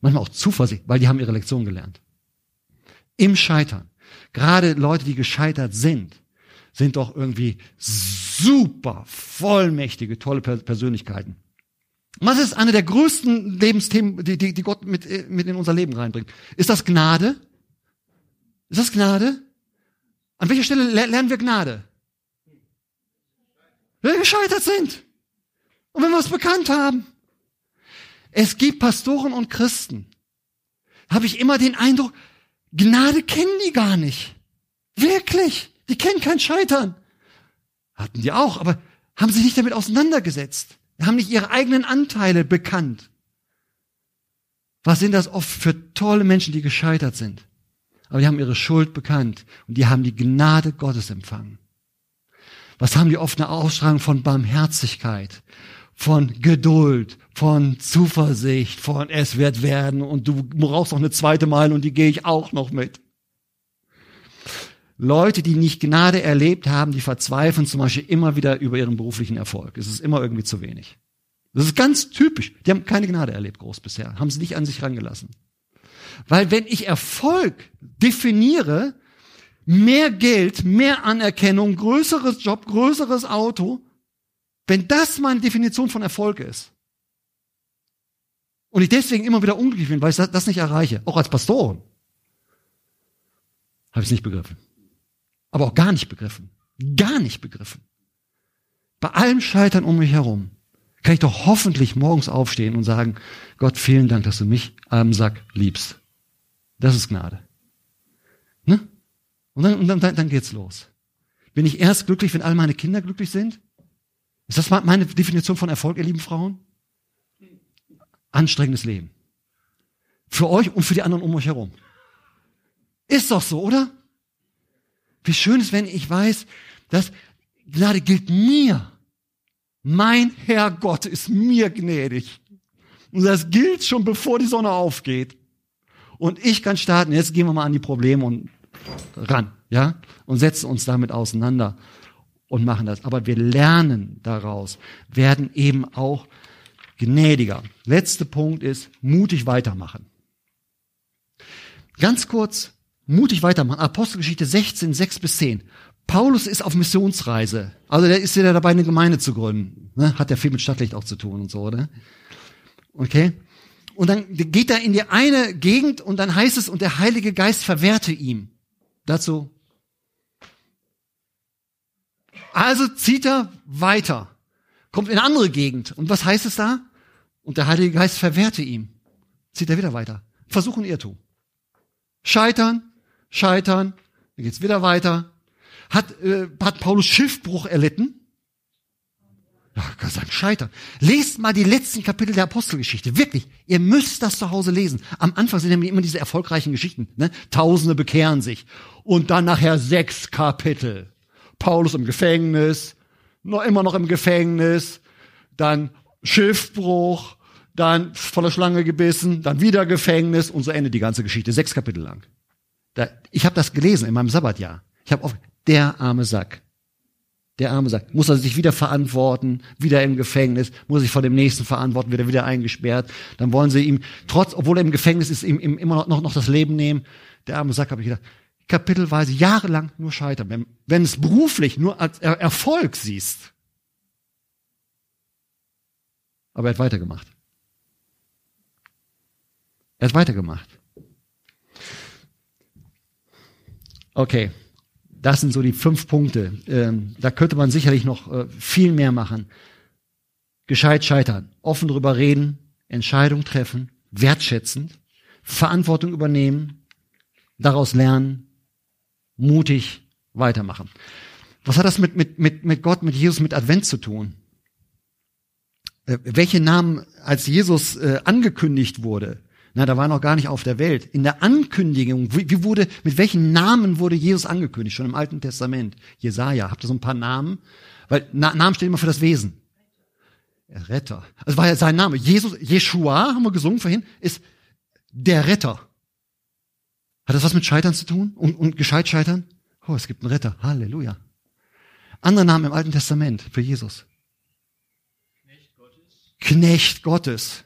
S3: Manchmal auch Zuversicht, weil die haben ihre Lektion gelernt. Im Scheitern. Gerade Leute, die gescheitert sind, sind doch irgendwie super vollmächtige, tolle Persönlichkeiten. Was ist eine der größten Lebensthemen, die, die, die Gott mit, mit in unser Leben reinbringt? Ist das Gnade? Ist das Gnade? An welcher Stelle lernen wir Gnade? Wenn wir gescheitert sind. Und wenn wir es bekannt haben, es gibt Pastoren und Christen, habe ich immer den Eindruck, Gnade kennen die gar nicht. Wirklich. Die kennen kein Scheitern. Hatten die auch, aber haben sich nicht damit auseinandergesetzt. Haben nicht ihre eigenen Anteile bekannt. Was sind das oft für tolle Menschen, die gescheitert sind? Aber die haben ihre Schuld bekannt und die haben die Gnade Gottes empfangen. Was haben die oft eine Ausstrahlung von Barmherzigkeit von Geduld, von Zuversicht, von es wird werden und du brauchst noch eine zweite Meile und die gehe ich auch noch mit. Leute, die nicht Gnade erlebt haben, die verzweifeln zum Beispiel immer wieder über ihren beruflichen Erfolg. Es ist immer irgendwie zu wenig. Das ist ganz typisch. Die haben keine Gnade erlebt groß bisher, haben sie nicht an sich rangelassen. Weil wenn ich Erfolg definiere, mehr Geld, mehr Anerkennung, größeres Job, größeres Auto, wenn das meine Definition von Erfolg ist, und ich deswegen immer wieder unglücklich bin, weil ich das nicht erreiche, auch als Pastoren, habe ich es nicht begriffen. Aber auch gar nicht begriffen. Gar nicht begriffen. Bei allem Scheitern um mich herum kann ich doch hoffentlich morgens aufstehen und sagen, Gott, vielen Dank, dass du mich am Sack liebst. Das ist Gnade. Ne? Und, dann, und dann, dann geht's los. Bin ich erst glücklich, wenn all meine Kinder glücklich sind? Ist das meine Definition von Erfolg, ihr lieben Frauen? Anstrengendes Leben. Für euch und für die anderen um euch herum. Ist doch so, oder? Wie schön ist, wenn ich weiß, dass Gnade gilt mir. Mein Herr Gott ist mir gnädig. Und das gilt schon bevor die Sonne aufgeht. Und ich kann starten. Jetzt gehen wir mal an die Probleme und ran, ja? Und setzen uns damit auseinander und machen das. Aber wir lernen daraus, werden eben auch gnädiger. Letzter Punkt ist, mutig weitermachen. Ganz kurz, mutig weitermachen. Apostelgeschichte 16, 6 bis 10. Paulus ist auf Missionsreise. Also der ist ja dabei, eine Gemeinde zu gründen. Ne? Hat ja viel mit Stadtlicht auch zu tun und so, oder? Okay? Und dann geht er in die eine Gegend und dann heißt es, und der Heilige Geist verwehrte ihm. Dazu. Also zieht er weiter. Kommt in eine andere Gegend. Und was heißt es da? Und der Heilige Geist verwehrte ihm. Zieht er wieder weiter. Versuchen Irrtum. Scheitern, scheitern, dann geht's wieder weiter. Hat, äh, hat Paulus Schiffbruch erlitten? Ja, kann sagen, scheitern. Lest mal die letzten Kapitel der Apostelgeschichte. Wirklich. Ihr müsst das zu Hause lesen. Am Anfang sind nämlich immer diese erfolgreichen Geschichten. Ne? Tausende bekehren sich. Und dann nachher sechs Kapitel. Paulus im Gefängnis, noch immer noch im Gefängnis, dann Schiffbruch, dann von der Schlange gebissen, dann wieder Gefängnis und so endet die ganze Geschichte. Sechs Kapitel lang. Da, ich habe das gelesen in meinem Sabbatjahr. Ich habe auf der arme Sack. Der arme Sack. Muss er sich wieder verantworten, wieder im Gefängnis, muss sich vor dem nächsten verantworten, wird er wieder eingesperrt. Dann wollen sie ihm, trotz, obwohl er im Gefängnis ist, ihm, ihm immer noch, noch das Leben nehmen. Der arme Sack, habe ich gedacht, kapitelweise, jahrelang nur scheitern. Wenn, wenn es beruflich nur als er Erfolg siehst. Aber er hat weitergemacht. Er hat weitergemacht. Okay, das sind so die fünf Punkte. Ähm, da könnte man sicherlich noch äh, viel mehr machen. Gescheit scheitern, offen drüber reden, Entscheidung treffen, wertschätzend, Verantwortung übernehmen, daraus lernen, mutig weitermachen. Was hat das mit, mit, mit, mit Gott, mit Jesus, mit Advent zu tun? Äh, welche Namen, als Jesus äh, angekündigt wurde, na, da war noch gar nicht auf der Welt. In der Ankündigung, wie, wie wurde, mit welchen Namen wurde Jesus angekündigt? Schon im Alten Testament. Jesaja, habt ihr so ein paar Namen? Weil Na, Namen stehen immer für das Wesen. Retter. Also war ja sein Name. Jesus, Jeshua, haben wir gesungen vorhin, ist der Retter. Hat das was mit Scheitern zu tun? Und, und gescheit scheitern? Oh, es gibt einen Retter. Halleluja. Andere Namen im Alten Testament für Jesus. Knecht Gottes. Knecht Gottes.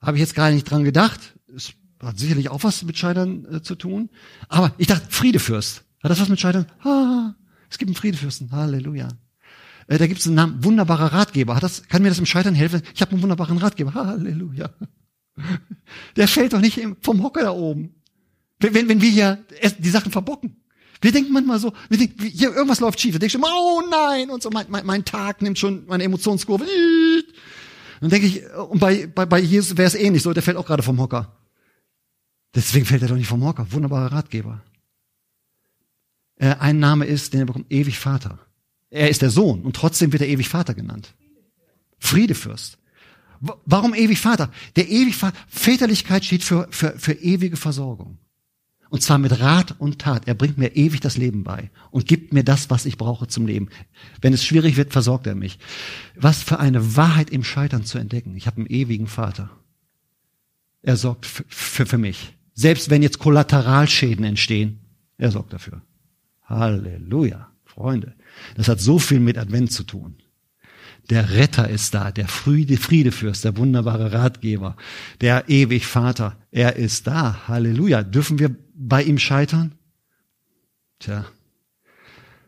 S3: Habe ich jetzt gar nicht dran gedacht. Es hat sicherlich auch was mit Scheitern äh, zu tun. Aber ich dachte, Friedefürst. Hat das was mit Scheitern? Ah, es gibt einen Friedefürsten. Halleluja. Äh, da gibt es einen Namen, wunderbarer Ratgeber. Hat das, kann mir das im Scheitern helfen? Ich habe einen wunderbaren Ratgeber. Halleluja. Der fällt doch nicht vom Hocker da oben. Wenn, wenn, wenn wir hier die Sachen verbocken. Wir denken manchmal so, wir denken, hier irgendwas läuft schief. Wir denken schon, oh nein, und so mein, mein, mein Tag nimmt schon meine Emotionskurve. Dann denke ich, und bei, bei, bei Jesus wäre es ähnlich so, der fällt auch gerade vom Hocker. Deswegen fällt er doch nicht vom Hocker. Wunderbarer Ratgeber. Äh, ein Name ist, den er bekommt, ewig Vater. Er ist der Sohn und trotzdem wird er ewig Vater genannt. Friedefürst. Warum ewig Vater? Der ewig Vater, Väterlichkeit steht für, für, für ewige Versorgung. Und zwar mit Rat und Tat. Er bringt mir ewig das Leben bei und gibt mir das, was ich brauche zum Leben. Wenn es schwierig wird, versorgt er mich. Was für eine Wahrheit im Scheitern zu entdecken. Ich habe einen ewigen Vater. Er sorgt für, für, mich. Selbst wenn jetzt Kollateralschäden entstehen, er sorgt dafür. Halleluja, Freunde. Das hat so viel mit Advent zu tun. Der Retter ist da, der Friede, Friedefürst, der wunderbare Ratgeber, der ewig Vater. Er ist da. Halleluja. Dürfen wir bei ihm scheitern? Tja.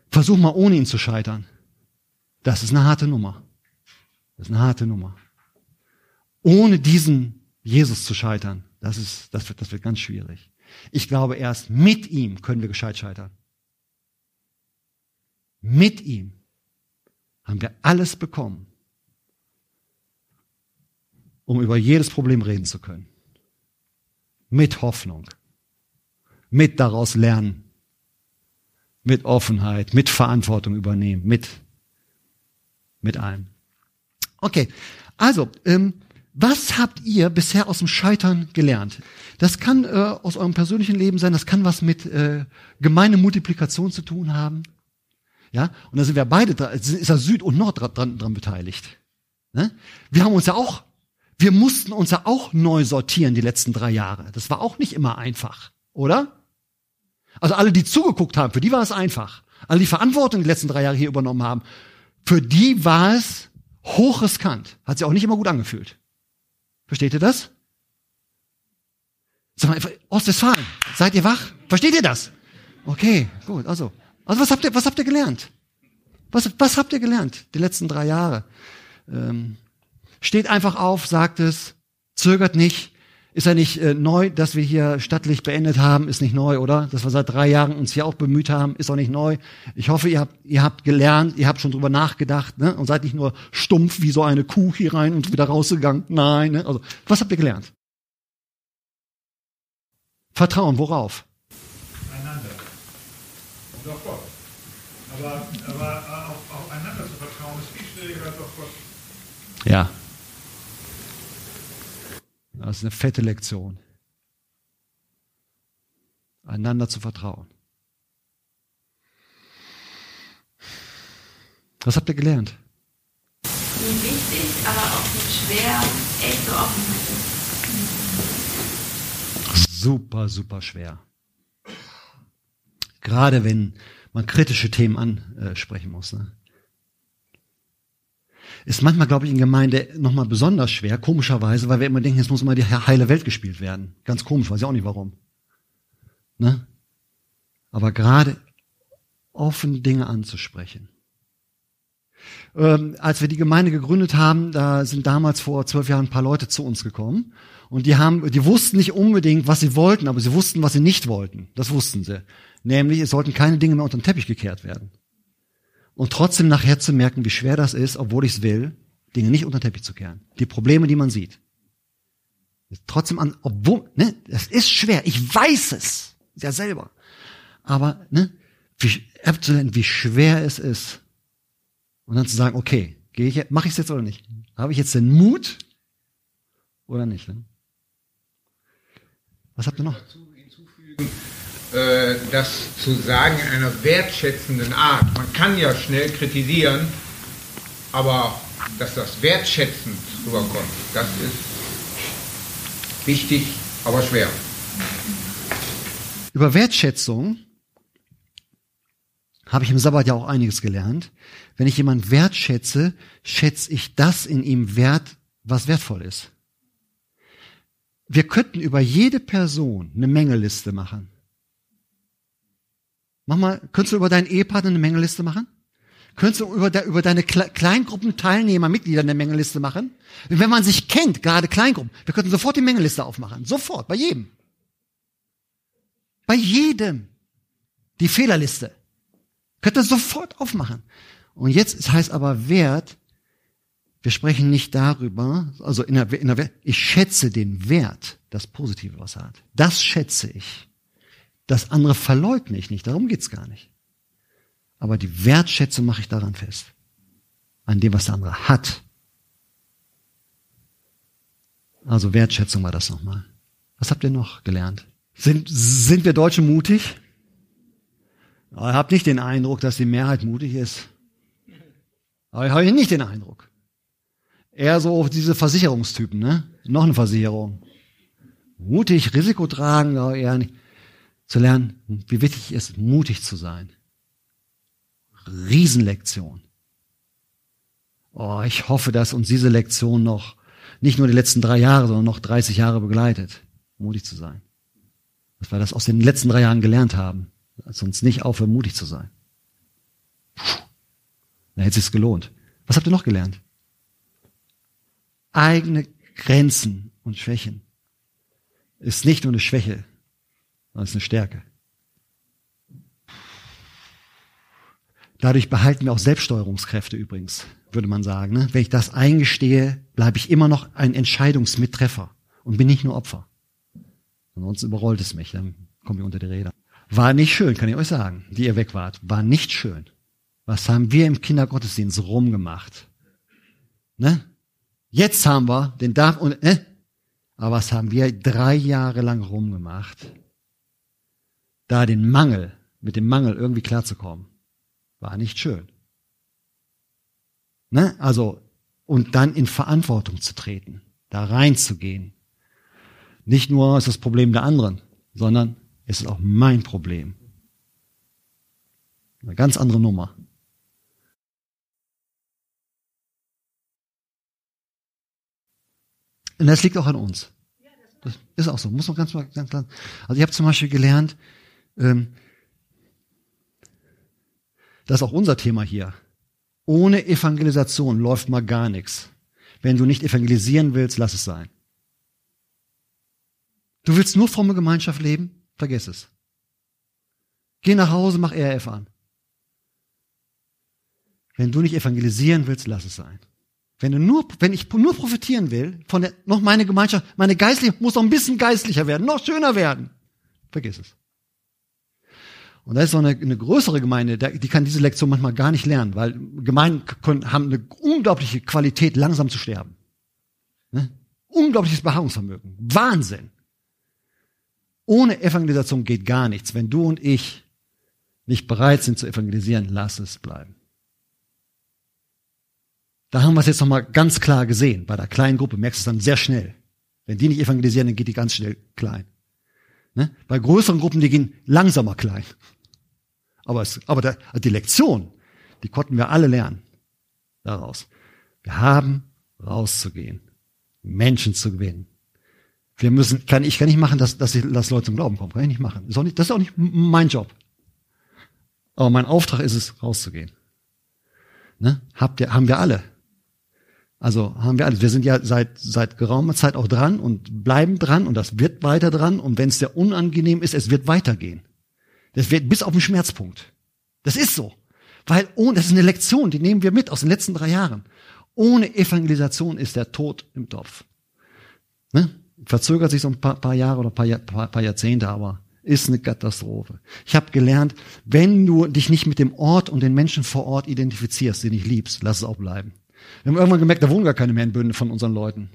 S3: Versuch mal ohne ihn zu scheitern. Das ist eine harte Nummer. Das ist eine harte Nummer. Ohne diesen Jesus zu scheitern, das ist, das wird, das wird ganz schwierig. Ich glaube, erst mit ihm können wir gescheit scheitern. Mit ihm haben wir alles bekommen, um über jedes Problem reden zu können. Mit Hoffnung, mit daraus lernen, mit Offenheit, mit Verantwortung übernehmen, mit, mit allem. Okay, also, ähm, was habt ihr bisher aus dem Scheitern gelernt? Das kann äh, aus eurem persönlichen Leben sein, das kann was mit äh, gemeine Multiplikation zu tun haben. Ja, und da sind wir beide dran, ist ja Süd und Nord dran, dran beteiligt. Ne? Wir haben uns ja auch, wir mussten uns ja auch neu sortieren die letzten drei Jahre. Das war auch nicht immer einfach, oder? Also alle, die zugeguckt haben, für die war es einfach. Alle, die Verantwortung die letzten drei Jahre hier übernommen haben, für die war es hochriskant. Hat sich auch nicht immer gut angefühlt. Versteht ihr das? Sag mal, Ostwestfalen, seid ihr wach? Versteht ihr das? Okay, gut, also. Also was habt ihr, was habt ihr gelernt? Was, was habt ihr gelernt die letzten drei Jahre? Ähm, steht einfach auf, sagt es, zögert nicht. Ist ja nicht äh, neu, dass wir hier stattlich beendet haben, ist nicht neu, oder? Dass wir seit drei Jahren uns hier auch bemüht haben, ist auch nicht neu. Ich hoffe, ihr habt, ihr habt gelernt, ihr habt schon drüber nachgedacht, ne? Und seid nicht nur stumpf wie so eine Kuh hier rein und wieder rausgegangen. Nein, ne? Also, was habt ihr gelernt? Vertrauen, worauf?
S4: und auf Gott. Aber, aber auf, aufeinander zu vertrauen ist viel schwieriger als auf Gott.
S3: Ja. Das ist eine fette Lektion. Einander zu vertrauen. Was habt ihr gelernt?
S5: Wie wichtig, aber auch wie schwer echte Offenheit
S3: ist. Super, super schwer. Gerade wenn man kritische Themen ansprechen muss. Ne? Ist manchmal, glaube ich, in Gemeinde nochmal besonders schwer, komischerweise, weil wir immer denken, jetzt muss immer die heile Welt gespielt werden. Ganz komisch, weiß ich auch nicht warum. Ne? Aber gerade offen Dinge anzusprechen. Ähm, als wir die Gemeinde gegründet haben, da sind damals vor zwölf Jahren ein paar Leute zu uns gekommen und die haben, die wussten nicht unbedingt, was sie wollten, aber sie wussten, was sie nicht wollten. Das wussten sie. Nämlich, es sollten keine Dinge mehr unter den Teppich gekehrt werden. Und trotzdem nachher zu merken, wie schwer das ist, obwohl ich es will, Dinge nicht unter den Teppich zu kehren. Die Probleme, die man sieht. Trotzdem an, obwohl, ne, das ist schwer. Ich weiß es. Ja selber. Aber, ne, wie, wie schwer es ist. Und dann zu sagen, okay, gehe ich, mache ich es jetzt oder nicht? Habe ich jetzt den Mut oder nicht? Ne? Was habt ihr noch?
S4: Äh, das zu sagen in einer wertschätzenden Art. Man kann ja schnell kritisieren, aber dass das wertschätzend rüberkommt, das ist wichtig, aber schwer.
S3: Über Wertschätzung habe ich im Sabbat ja auch einiges gelernt. Wenn ich jemand wertschätze, schätze ich das in ihm wert, was wertvoll ist. Wir könnten über jede Person eine Mengeliste machen. Mach mal, könntest du über deinen Ehepartner eine Mengeliste machen? Könntest du über, de, über deine Kle Kleingruppenteilnehmer, Mitglieder eine Mengeliste machen? Wenn man sich kennt, gerade Kleingruppen, wir könnten sofort die Mengeliste aufmachen. Sofort, bei jedem. Bei jedem. Die Fehlerliste. Könnt ihr sofort aufmachen. Und jetzt es heißt aber Wert, wir sprechen nicht darüber, also in der, in der, ich schätze den Wert, das Positive, was er hat. Das schätze ich. Das andere verleugne ich nicht, darum geht's gar nicht. Aber die Wertschätzung mache ich daran fest. An dem, was der andere hat. Also Wertschätzung war das nochmal. Was habt ihr noch gelernt? Sind, sind wir Deutsche mutig? Ich habe nicht den Eindruck, dass die Mehrheit mutig ist. Aber ich habe nicht den Eindruck. Eher so diese Versicherungstypen, ne? Noch eine Versicherung. Mutig, Risiko tragen, aber eher nicht zu lernen, wie wichtig es ist, mutig zu sein. Riesenlektion. Oh, ich hoffe, dass uns diese Lektion noch nicht nur die letzten drei Jahre, sondern noch 30 Jahre begleitet, mutig zu sein. Dass wir das aus den letzten drei Jahren gelernt haben, dass uns nicht aufhören, mutig zu sein. Puh, dann hätte es sich gelohnt. Was habt ihr noch gelernt? Eigene Grenzen und Schwächen ist nicht nur eine Schwäche, sondern ist eine Stärke. Dadurch behalten wir auch Selbststeuerungskräfte übrigens, würde man sagen. Ne? Wenn ich das eingestehe, bleibe ich immer noch ein Entscheidungsmittreffer und bin nicht nur Opfer. Ansonsten überrollt es mich, dann komme ich unter die Räder. War nicht schön, kann ich euch sagen, die ihr weg wart. War nicht schön. Was haben wir im Kindergottesdienst rumgemacht? Ne? Jetzt haben wir den Darf und, ne? Aber was haben wir drei Jahre lang rumgemacht? Da den Mangel, mit dem Mangel irgendwie klarzukommen. War nicht schön. Ne? Also, und dann in Verantwortung zu treten, da reinzugehen. Nicht nur ist das Problem der anderen, sondern es ist auch mein Problem. Eine ganz andere Nummer. Und das liegt auch an uns. Das ist auch so, muss man ganz, ganz klar. Also ich habe zum Beispiel gelernt, ähm, das ist auch unser Thema hier. Ohne Evangelisation läuft mal gar nichts. Wenn du nicht evangelisieren willst, lass es sein. Du willst nur fromme Gemeinschaft leben? Vergiss es. Geh nach Hause, mach RF an. Wenn du nicht evangelisieren willst, lass es sein. Wenn du nur, wenn ich nur profitieren will, von der, noch meine Gemeinschaft, meine geistliche, muss noch ein bisschen geistlicher werden, noch schöner werden. Vergiss es. Und da ist so eine, eine größere Gemeinde, die kann diese Lektion manchmal gar nicht lernen, weil Gemeinden können, haben eine unglaubliche Qualität, langsam zu sterben. Ne? Unglaubliches Beharrungsvermögen. Wahnsinn. Ohne Evangelisation geht gar nichts. Wenn du und ich nicht bereit sind zu evangelisieren, lass es bleiben. Da haben wir es jetzt nochmal ganz klar gesehen. Bei der kleinen Gruppe merkst du es dann sehr schnell. Wenn die nicht evangelisieren, dann geht die ganz schnell klein. Ne? Bei größeren Gruppen, die gehen langsamer klein. Aber, es, aber der, die Lektion, die konnten wir alle lernen daraus. Wir haben rauszugehen, Menschen zu gewinnen. Wir müssen, kann, ich kann nicht machen, dass, dass, dass Leute zum Glauben kommen. Kann ich nicht machen. Das ist, auch nicht, das ist auch nicht mein Job. Aber mein Auftrag ist es, rauszugehen. Ne? Habt ihr, haben wir alle. Also haben wir alles. Wir sind ja seit, seit geraumer Zeit auch dran und bleiben dran und das wird weiter dran. Und wenn es sehr unangenehm ist, es wird weitergehen. Das wird bis auf den Schmerzpunkt. Das ist so. Weil ohne, das ist eine Lektion, die nehmen wir mit aus den letzten drei Jahren. Ohne Evangelisation ist der Tod im Topf. Ne? Verzögert sich so ein paar, paar Jahre oder paar, paar, paar Jahrzehnte, aber ist eine Katastrophe. Ich habe gelernt, wenn du dich nicht mit dem Ort und den Menschen vor Ort identifizierst, den ich liebst, lass es auch bleiben. Wir haben irgendwann gemerkt, da wohnen gar keine mehr in Bünde von unseren Leuten.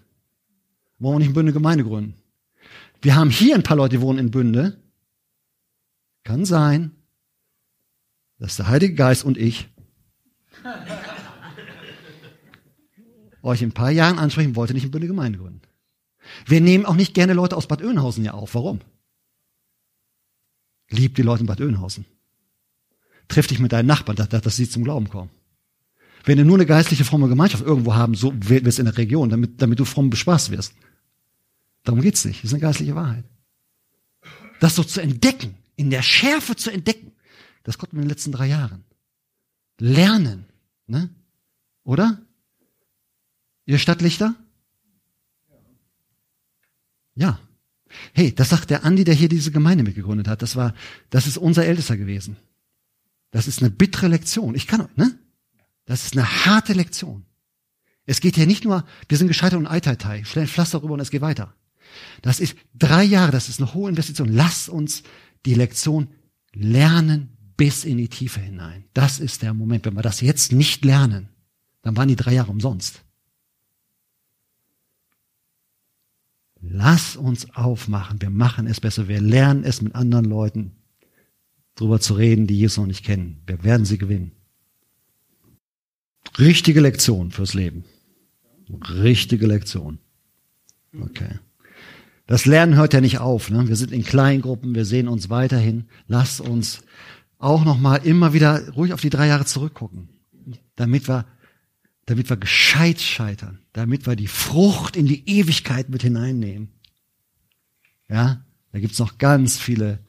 S3: Wollen wir nicht in Bünde Gemeinde gründen? Wir haben hier ein paar Leute, die wohnen in Bünde. Kann sein, dass der Heilige Geist und ich euch in ein paar Jahren ansprechen wollte, nicht in Bünde Gemeinde gründen. Wir nehmen auch nicht gerne Leute aus Bad Oeynhausen ja auf. Warum? Lieb die Leute in Bad Oeynhausen. Triff dich mit deinen Nachbarn, dass, dass sie zum Glauben kommen. Wenn du nur eine geistliche fromme Gemeinschaft irgendwo haben, so wird es in der Region, damit, damit du fromm bespaßt wirst. Darum geht's nicht. Das ist eine geistliche Wahrheit. Das so zu entdecken, in der Schärfe zu entdecken, das konnten wir in den letzten drei Jahren. Lernen. Ne? Oder? Ihr Stadtlichter? Ja. Hey, das sagt der Andi, der hier diese Gemeinde mitgegründet hat. Das war, das ist unser Ältester gewesen. Das ist eine bittere Lektion. Ich kann, ne? Das ist eine harte Lektion. Es geht hier nicht nur, wir sind gescheitert und Eiteitai, stellen Pflaster rüber und es geht weiter. Das ist drei Jahre, das ist eine hohe Investition. Lass uns die Lektion lernen bis in die Tiefe hinein. Das ist der Moment. Wenn wir das jetzt nicht lernen, dann waren die drei Jahre umsonst. Lass uns aufmachen. Wir machen es besser. Wir lernen es mit anderen Leuten drüber zu reden, die Jesus noch nicht kennen. Wir werden sie gewinnen. Richtige Lektion fürs Leben. Richtige Lektion. Okay. Das Lernen hört ja nicht auf. Ne? Wir sind in Kleingruppen, wir sehen uns weiterhin. Lasst uns auch nochmal immer wieder ruhig auf die drei Jahre zurückgucken, damit wir, damit wir gescheit scheitern, damit wir die Frucht in die Ewigkeit mit hineinnehmen. Ja, da gibt's noch ganz viele,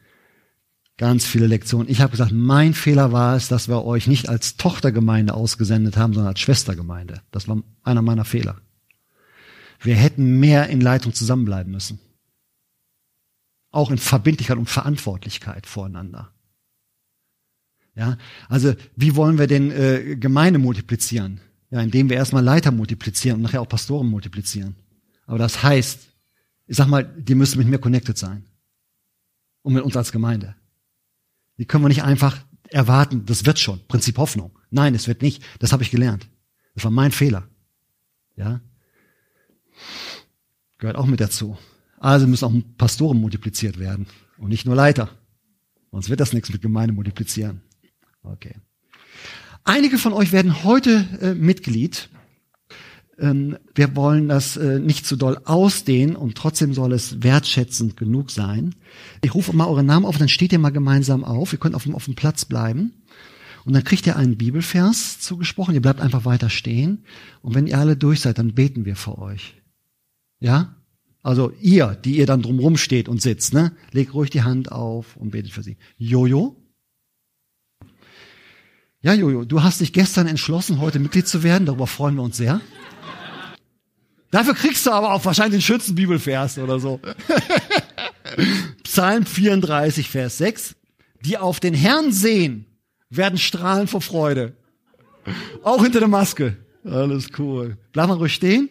S3: ganz viele Lektionen. Ich habe gesagt, mein Fehler war es, dass wir euch nicht als Tochtergemeinde ausgesendet haben, sondern als Schwestergemeinde. Das war einer meiner Fehler. Wir hätten mehr in Leitung zusammenbleiben müssen. Auch in Verbindlichkeit und Verantwortlichkeit voreinander. Ja, also wie wollen wir denn äh, Gemeinde multiplizieren? Ja, indem wir erstmal Leiter multiplizieren und nachher auch Pastoren multiplizieren. Aber das heißt, ich sag mal, die müssen mit mir connected sein. Und mit uns als Gemeinde. Die können wir nicht einfach erwarten, das wird schon. Prinzip Hoffnung. Nein, es wird nicht. Das habe ich gelernt. Das war mein Fehler. Ja. Gehört auch mit dazu. Also müssen auch Pastoren multipliziert werden und nicht nur Leiter. Sonst wird das nichts mit Gemeinde multiplizieren. Okay. Einige von euch werden heute äh, Mitglied. Ähm, wir wollen das äh, nicht zu doll ausdehnen und trotzdem soll es wertschätzend genug sein. Ich rufe mal eure Namen auf, dann steht ihr mal gemeinsam auf. Ihr könnt auf dem, auf dem Platz bleiben. Und dann kriegt ihr einen Bibelvers zugesprochen. Ihr bleibt einfach weiter stehen. Und wenn ihr alle durch seid, dann beten wir für euch. Ja? Also ihr, die ihr dann drumrum steht und sitzt, ne? Legt ruhig die Hand auf und betet für sie. Jojo? Ja, Jojo, du hast dich gestern entschlossen, heute Mitglied zu werden. Darüber freuen wir uns sehr. Dafür kriegst du aber auch wahrscheinlich den schönsten Bibelvers oder so. Psalm 34, Vers 6. Die auf den Herrn sehen, werden strahlen vor Freude. Auch hinter der Maske. Alles cool. Bleib mal ruhig stehen.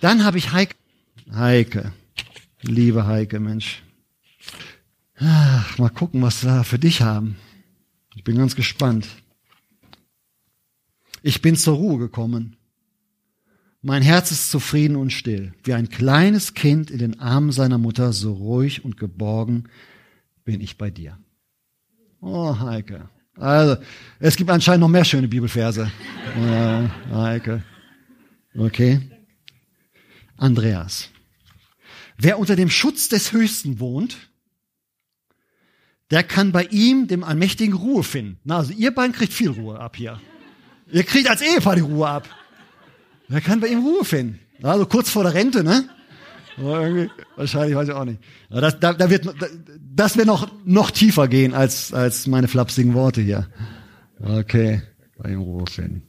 S3: Dann habe ich Heike. Heike. Liebe Heike, Mensch. Ach, mal gucken, was wir für dich haben. Ich bin ganz gespannt. Ich bin zur Ruhe gekommen. Mein Herz ist zufrieden und still, wie ein kleines Kind in den Armen seiner Mutter, so ruhig und geborgen bin ich bei dir. Oh, Heike. Also, es gibt anscheinend noch mehr schöne Bibelverse. Ja, Heike. Okay. Andreas. Wer unter dem Schutz des Höchsten wohnt, der kann bei ihm, dem Allmächtigen, Ruhe finden. Na, also ihr beiden kriegt viel Ruhe ab hier. Ihr kriegt als Ehepaar die Ruhe ab. Der kann bei ihm Ruhe finden. Also kurz vor der Rente, ne? Wahrscheinlich, weiß ich auch nicht. Das, da, da wird, das wird noch, noch tiefer gehen als, als meine flapsigen Worte hier. Okay, bei ihm Ruhe finden.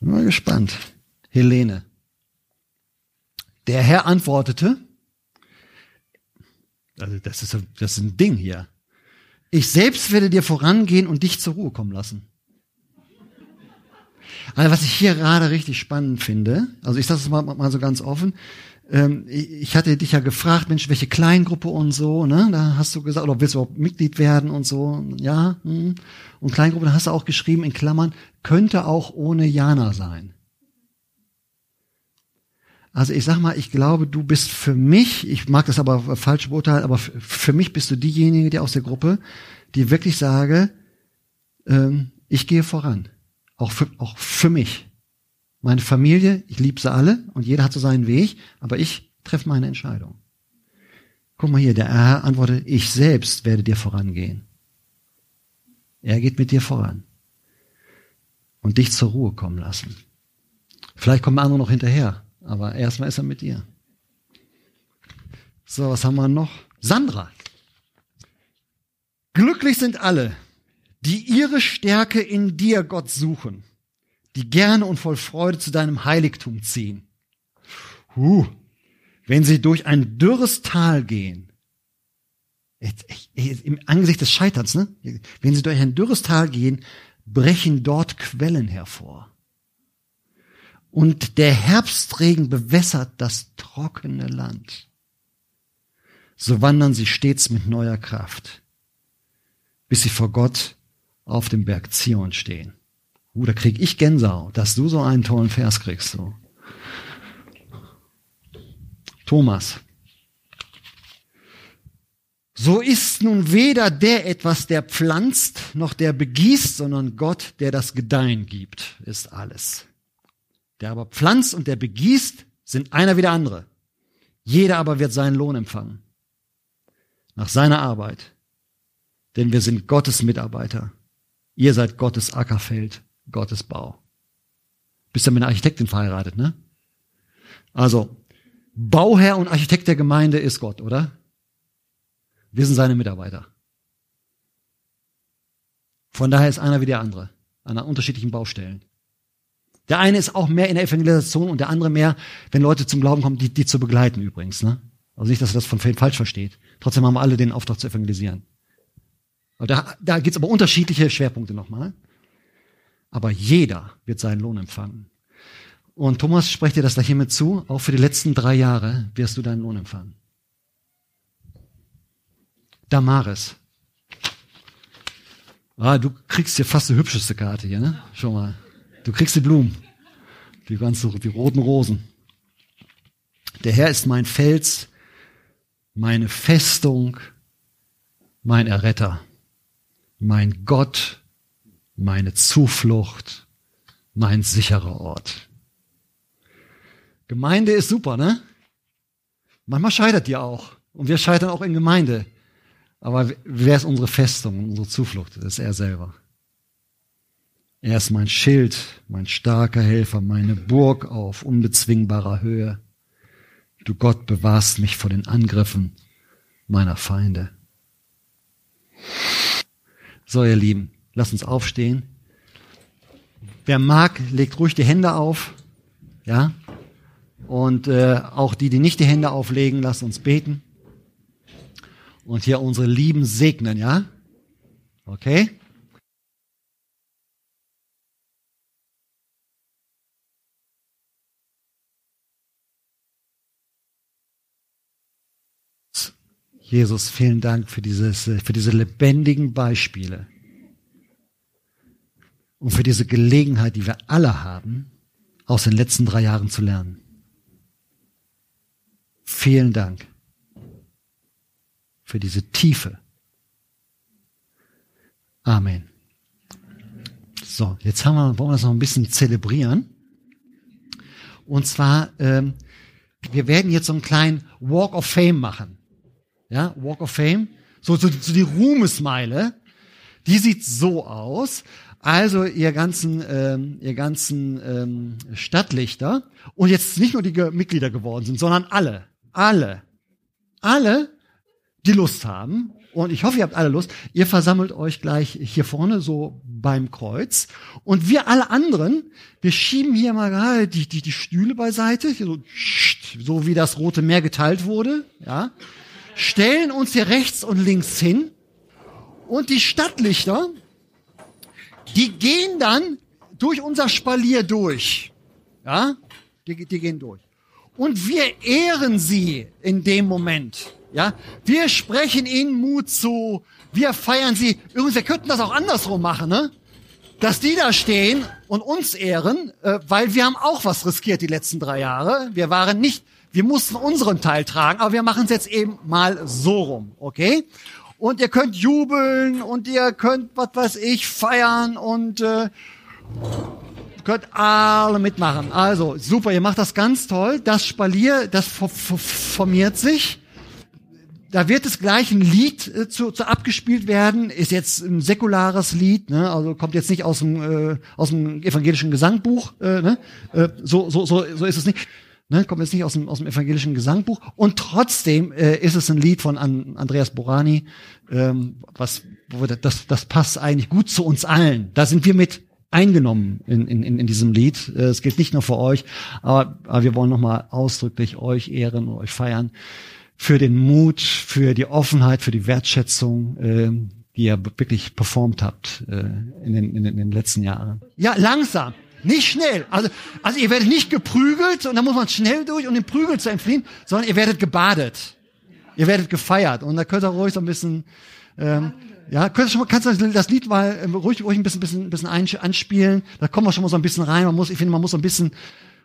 S3: Bin mal gespannt. Helene. Der Herr antwortete, also das ist, das ist ein Ding hier. Ich selbst werde dir vorangehen und dich zur Ruhe kommen lassen. Also was ich hier gerade richtig spannend finde, also ich sage es mal, mal so ganz offen, ähm, ich hatte dich ja gefragt, Mensch, welche Kleingruppe und so, ne? Da hast du gesagt, oder willst du überhaupt Mitglied werden und so, ja. Hm. Und Kleingruppe, da hast du auch geschrieben in Klammern, könnte auch ohne Jana sein. Also ich sag mal, ich glaube, du bist für mich, ich mag das aber falsch beurteilen, aber für mich bist du diejenige, die aus der Gruppe, die wirklich sage, ähm, ich gehe voran. Auch für, auch für mich. Meine Familie, ich liebe sie alle und jeder hat so seinen Weg, aber ich treffe meine Entscheidung. Guck mal hier, der Herr antwortet, ich selbst werde dir vorangehen. Er geht mit dir voran und dich zur Ruhe kommen lassen. Vielleicht kommen andere noch hinterher. Aber erstmal ist er mit ihr. So, was haben wir noch? Sandra. Glücklich sind alle, die ihre Stärke in dir, Gott, suchen, die gerne und voll Freude zu deinem Heiligtum ziehen. Huh, wenn sie durch ein dürres Tal gehen, im Angesicht des Scheiterns, ne? Wenn sie durch ein dürres Tal gehen, brechen dort Quellen hervor und der Herbstregen bewässert das trockene Land. So wandern sie stets mit neuer Kraft, bis sie vor Gott auf dem Berg Zion stehen. Uh, da krieg ich Gänsehaut, dass du so einen tollen Vers kriegst. So. Thomas. So ist nun weder der etwas, der pflanzt, noch der begießt, sondern Gott, der das Gedeihen gibt, ist alles. Der aber pflanzt und der begießt, sind einer wie der andere. Jeder aber wird seinen Lohn empfangen. Nach seiner Arbeit. Denn wir sind Gottes Mitarbeiter. Ihr seid Gottes Ackerfeld, Gottes Bau. Bist ja mit einer Architektin verheiratet, ne? Also, Bauherr und Architekt der Gemeinde ist Gott, oder? Wir sind seine Mitarbeiter. Von daher ist einer wie der andere, an unterschiedlichen Baustellen. Der eine ist auch mehr in der Evangelisation und der andere mehr, wenn Leute zum Glauben kommen, die, die zu begleiten übrigens. Ne? Also nicht, dass er das von falsch versteht. Trotzdem haben wir alle den Auftrag zu evangelisieren. Da, da gibt es aber unterschiedliche Schwerpunkte nochmal. Aber jeder wird seinen Lohn empfangen. Und Thomas spricht dir das gleich hiermit zu. Auch für die letzten drei Jahre wirst du deinen Lohn empfangen. Damaris. Ah, du kriegst hier fast die hübscheste Karte hier, ne? Schon mal. Du kriegst die Blumen. Die ganzen, die roten Rosen. Der Herr ist mein Fels, meine Festung, mein Erretter, mein Gott, meine Zuflucht, mein sicherer Ort. Gemeinde ist super, ne? Manchmal scheitert die auch. Und wir scheitern auch in Gemeinde. Aber wer ist unsere Festung, unsere Zuflucht? Das ist er selber. Er ist mein Schild, mein starker Helfer, meine Burg auf unbezwingbarer Höhe. Du Gott bewahrst mich vor den Angriffen meiner Feinde. So, ihr Lieben, lasst uns aufstehen. Wer mag, legt ruhig die Hände auf. Ja? Und äh, auch die, die nicht die Hände auflegen, lasst uns beten. Und hier unsere Lieben segnen, ja? Okay? Jesus, vielen Dank für, dieses, für diese lebendigen Beispiele und für diese Gelegenheit, die wir alle haben, aus den letzten drei Jahren zu lernen. Vielen Dank für diese Tiefe. Amen. So, jetzt haben wir, wollen wir das noch ein bisschen zelebrieren. Und zwar, ähm, wir werden jetzt so einen kleinen Walk of Fame machen ja, Walk of Fame, so, so, so die Ruhmesmeile, die sieht so aus. Also ihr ganzen, ähm, ihr ganzen ähm, Stadtlichter und jetzt nicht nur die Ge Mitglieder geworden sind, sondern alle, alle, alle, die Lust haben. Und ich hoffe, ihr habt alle Lust. Ihr versammelt euch gleich hier vorne so beim Kreuz. Und wir alle anderen, wir schieben hier mal gerade die, die, die Stühle beiseite, so, so wie das Rote Meer geteilt wurde, ja stellen uns hier rechts und links hin und die Stadtlichter, die gehen dann durch unser Spalier durch. Ja, die, die gehen durch. Und wir ehren sie in dem Moment. Ja, wir sprechen ihnen Mut zu. Wir feiern sie. Übrigens, wir könnten das auch andersrum machen, ne? Dass die da stehen und uns ehren, äh, weil wir haben auch was riskiert die letzten drei Jahre. Wir waren nicht wir mussten unseren Teil tragen, aber wir machen es jetzt eben mal so rum, okay? Und ihr könnt jubeln und ihr könnt, was weiß ich, feiern und äh, könnt alle mitmachen. Also super, ihr macht das ganz toll. Das Spalier, das formiert sich. Da wird es gleich ein Lied äh, zu, zu abgespielt werden. Ist jetzt ein säkulares Lied, ne? also kommt jetzt nicht aus dem äh, aus dem evangelischen Gesangbuch. Äh, ne? äh, so, so, so, so ist es nicht. Ne, kommt jetzt nicht aus dem, aus dem evangelischen Gesangbuch. Und trotzdem äh, ist es ein Lied von An Andreas Borani, ähm, was, wo wir, das, das passt eigentlich gut zu uns allen. Da sind wir mit eingenommen in, in, in diesem Lied. Äh, es gilt nicht nur für euch, aber, aber wir wollen nochmal ausdrücklich euch ehren und euch feiern für den Mut, für die Offenheit, für die Wertschätzung, äh, die ihr wirklich performt habt äh, in, den, in, den, in den letzten Jahren. Ja, langsam. Nicht schnell. Also, also ihr werdet nicht geprügelt und da muss man schnell durch, um den Prügel zu entfliehen, sondern ihr werdet gebadet. Ihr werdet gefeiert. Und da könnt ihr ruhig so ein bisschen, ähm, ja, könnt ihr schon mal, kannst du das Lied mal ähm, ruhig, ruhig ein bisschen, bisschen, bisschen anspielen. Da kommen wir schon mal so ein bisschen rein. Man muss, ich finde, man muss so ein bisschen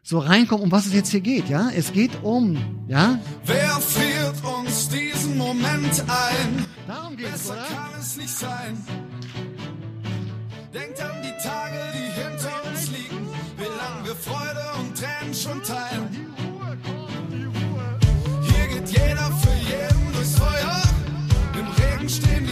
S3: so reinkommen, um was es jetzt hier geht, ja? Es geht um, ja?
S6: Wer führt uns diesen Moment ein?
S3: Darum geht es, oder?
S6: kann es nicht sein. Denkt an schon teilen. Hier geht jeder für jeden durchs Feuer. Im Regen stehen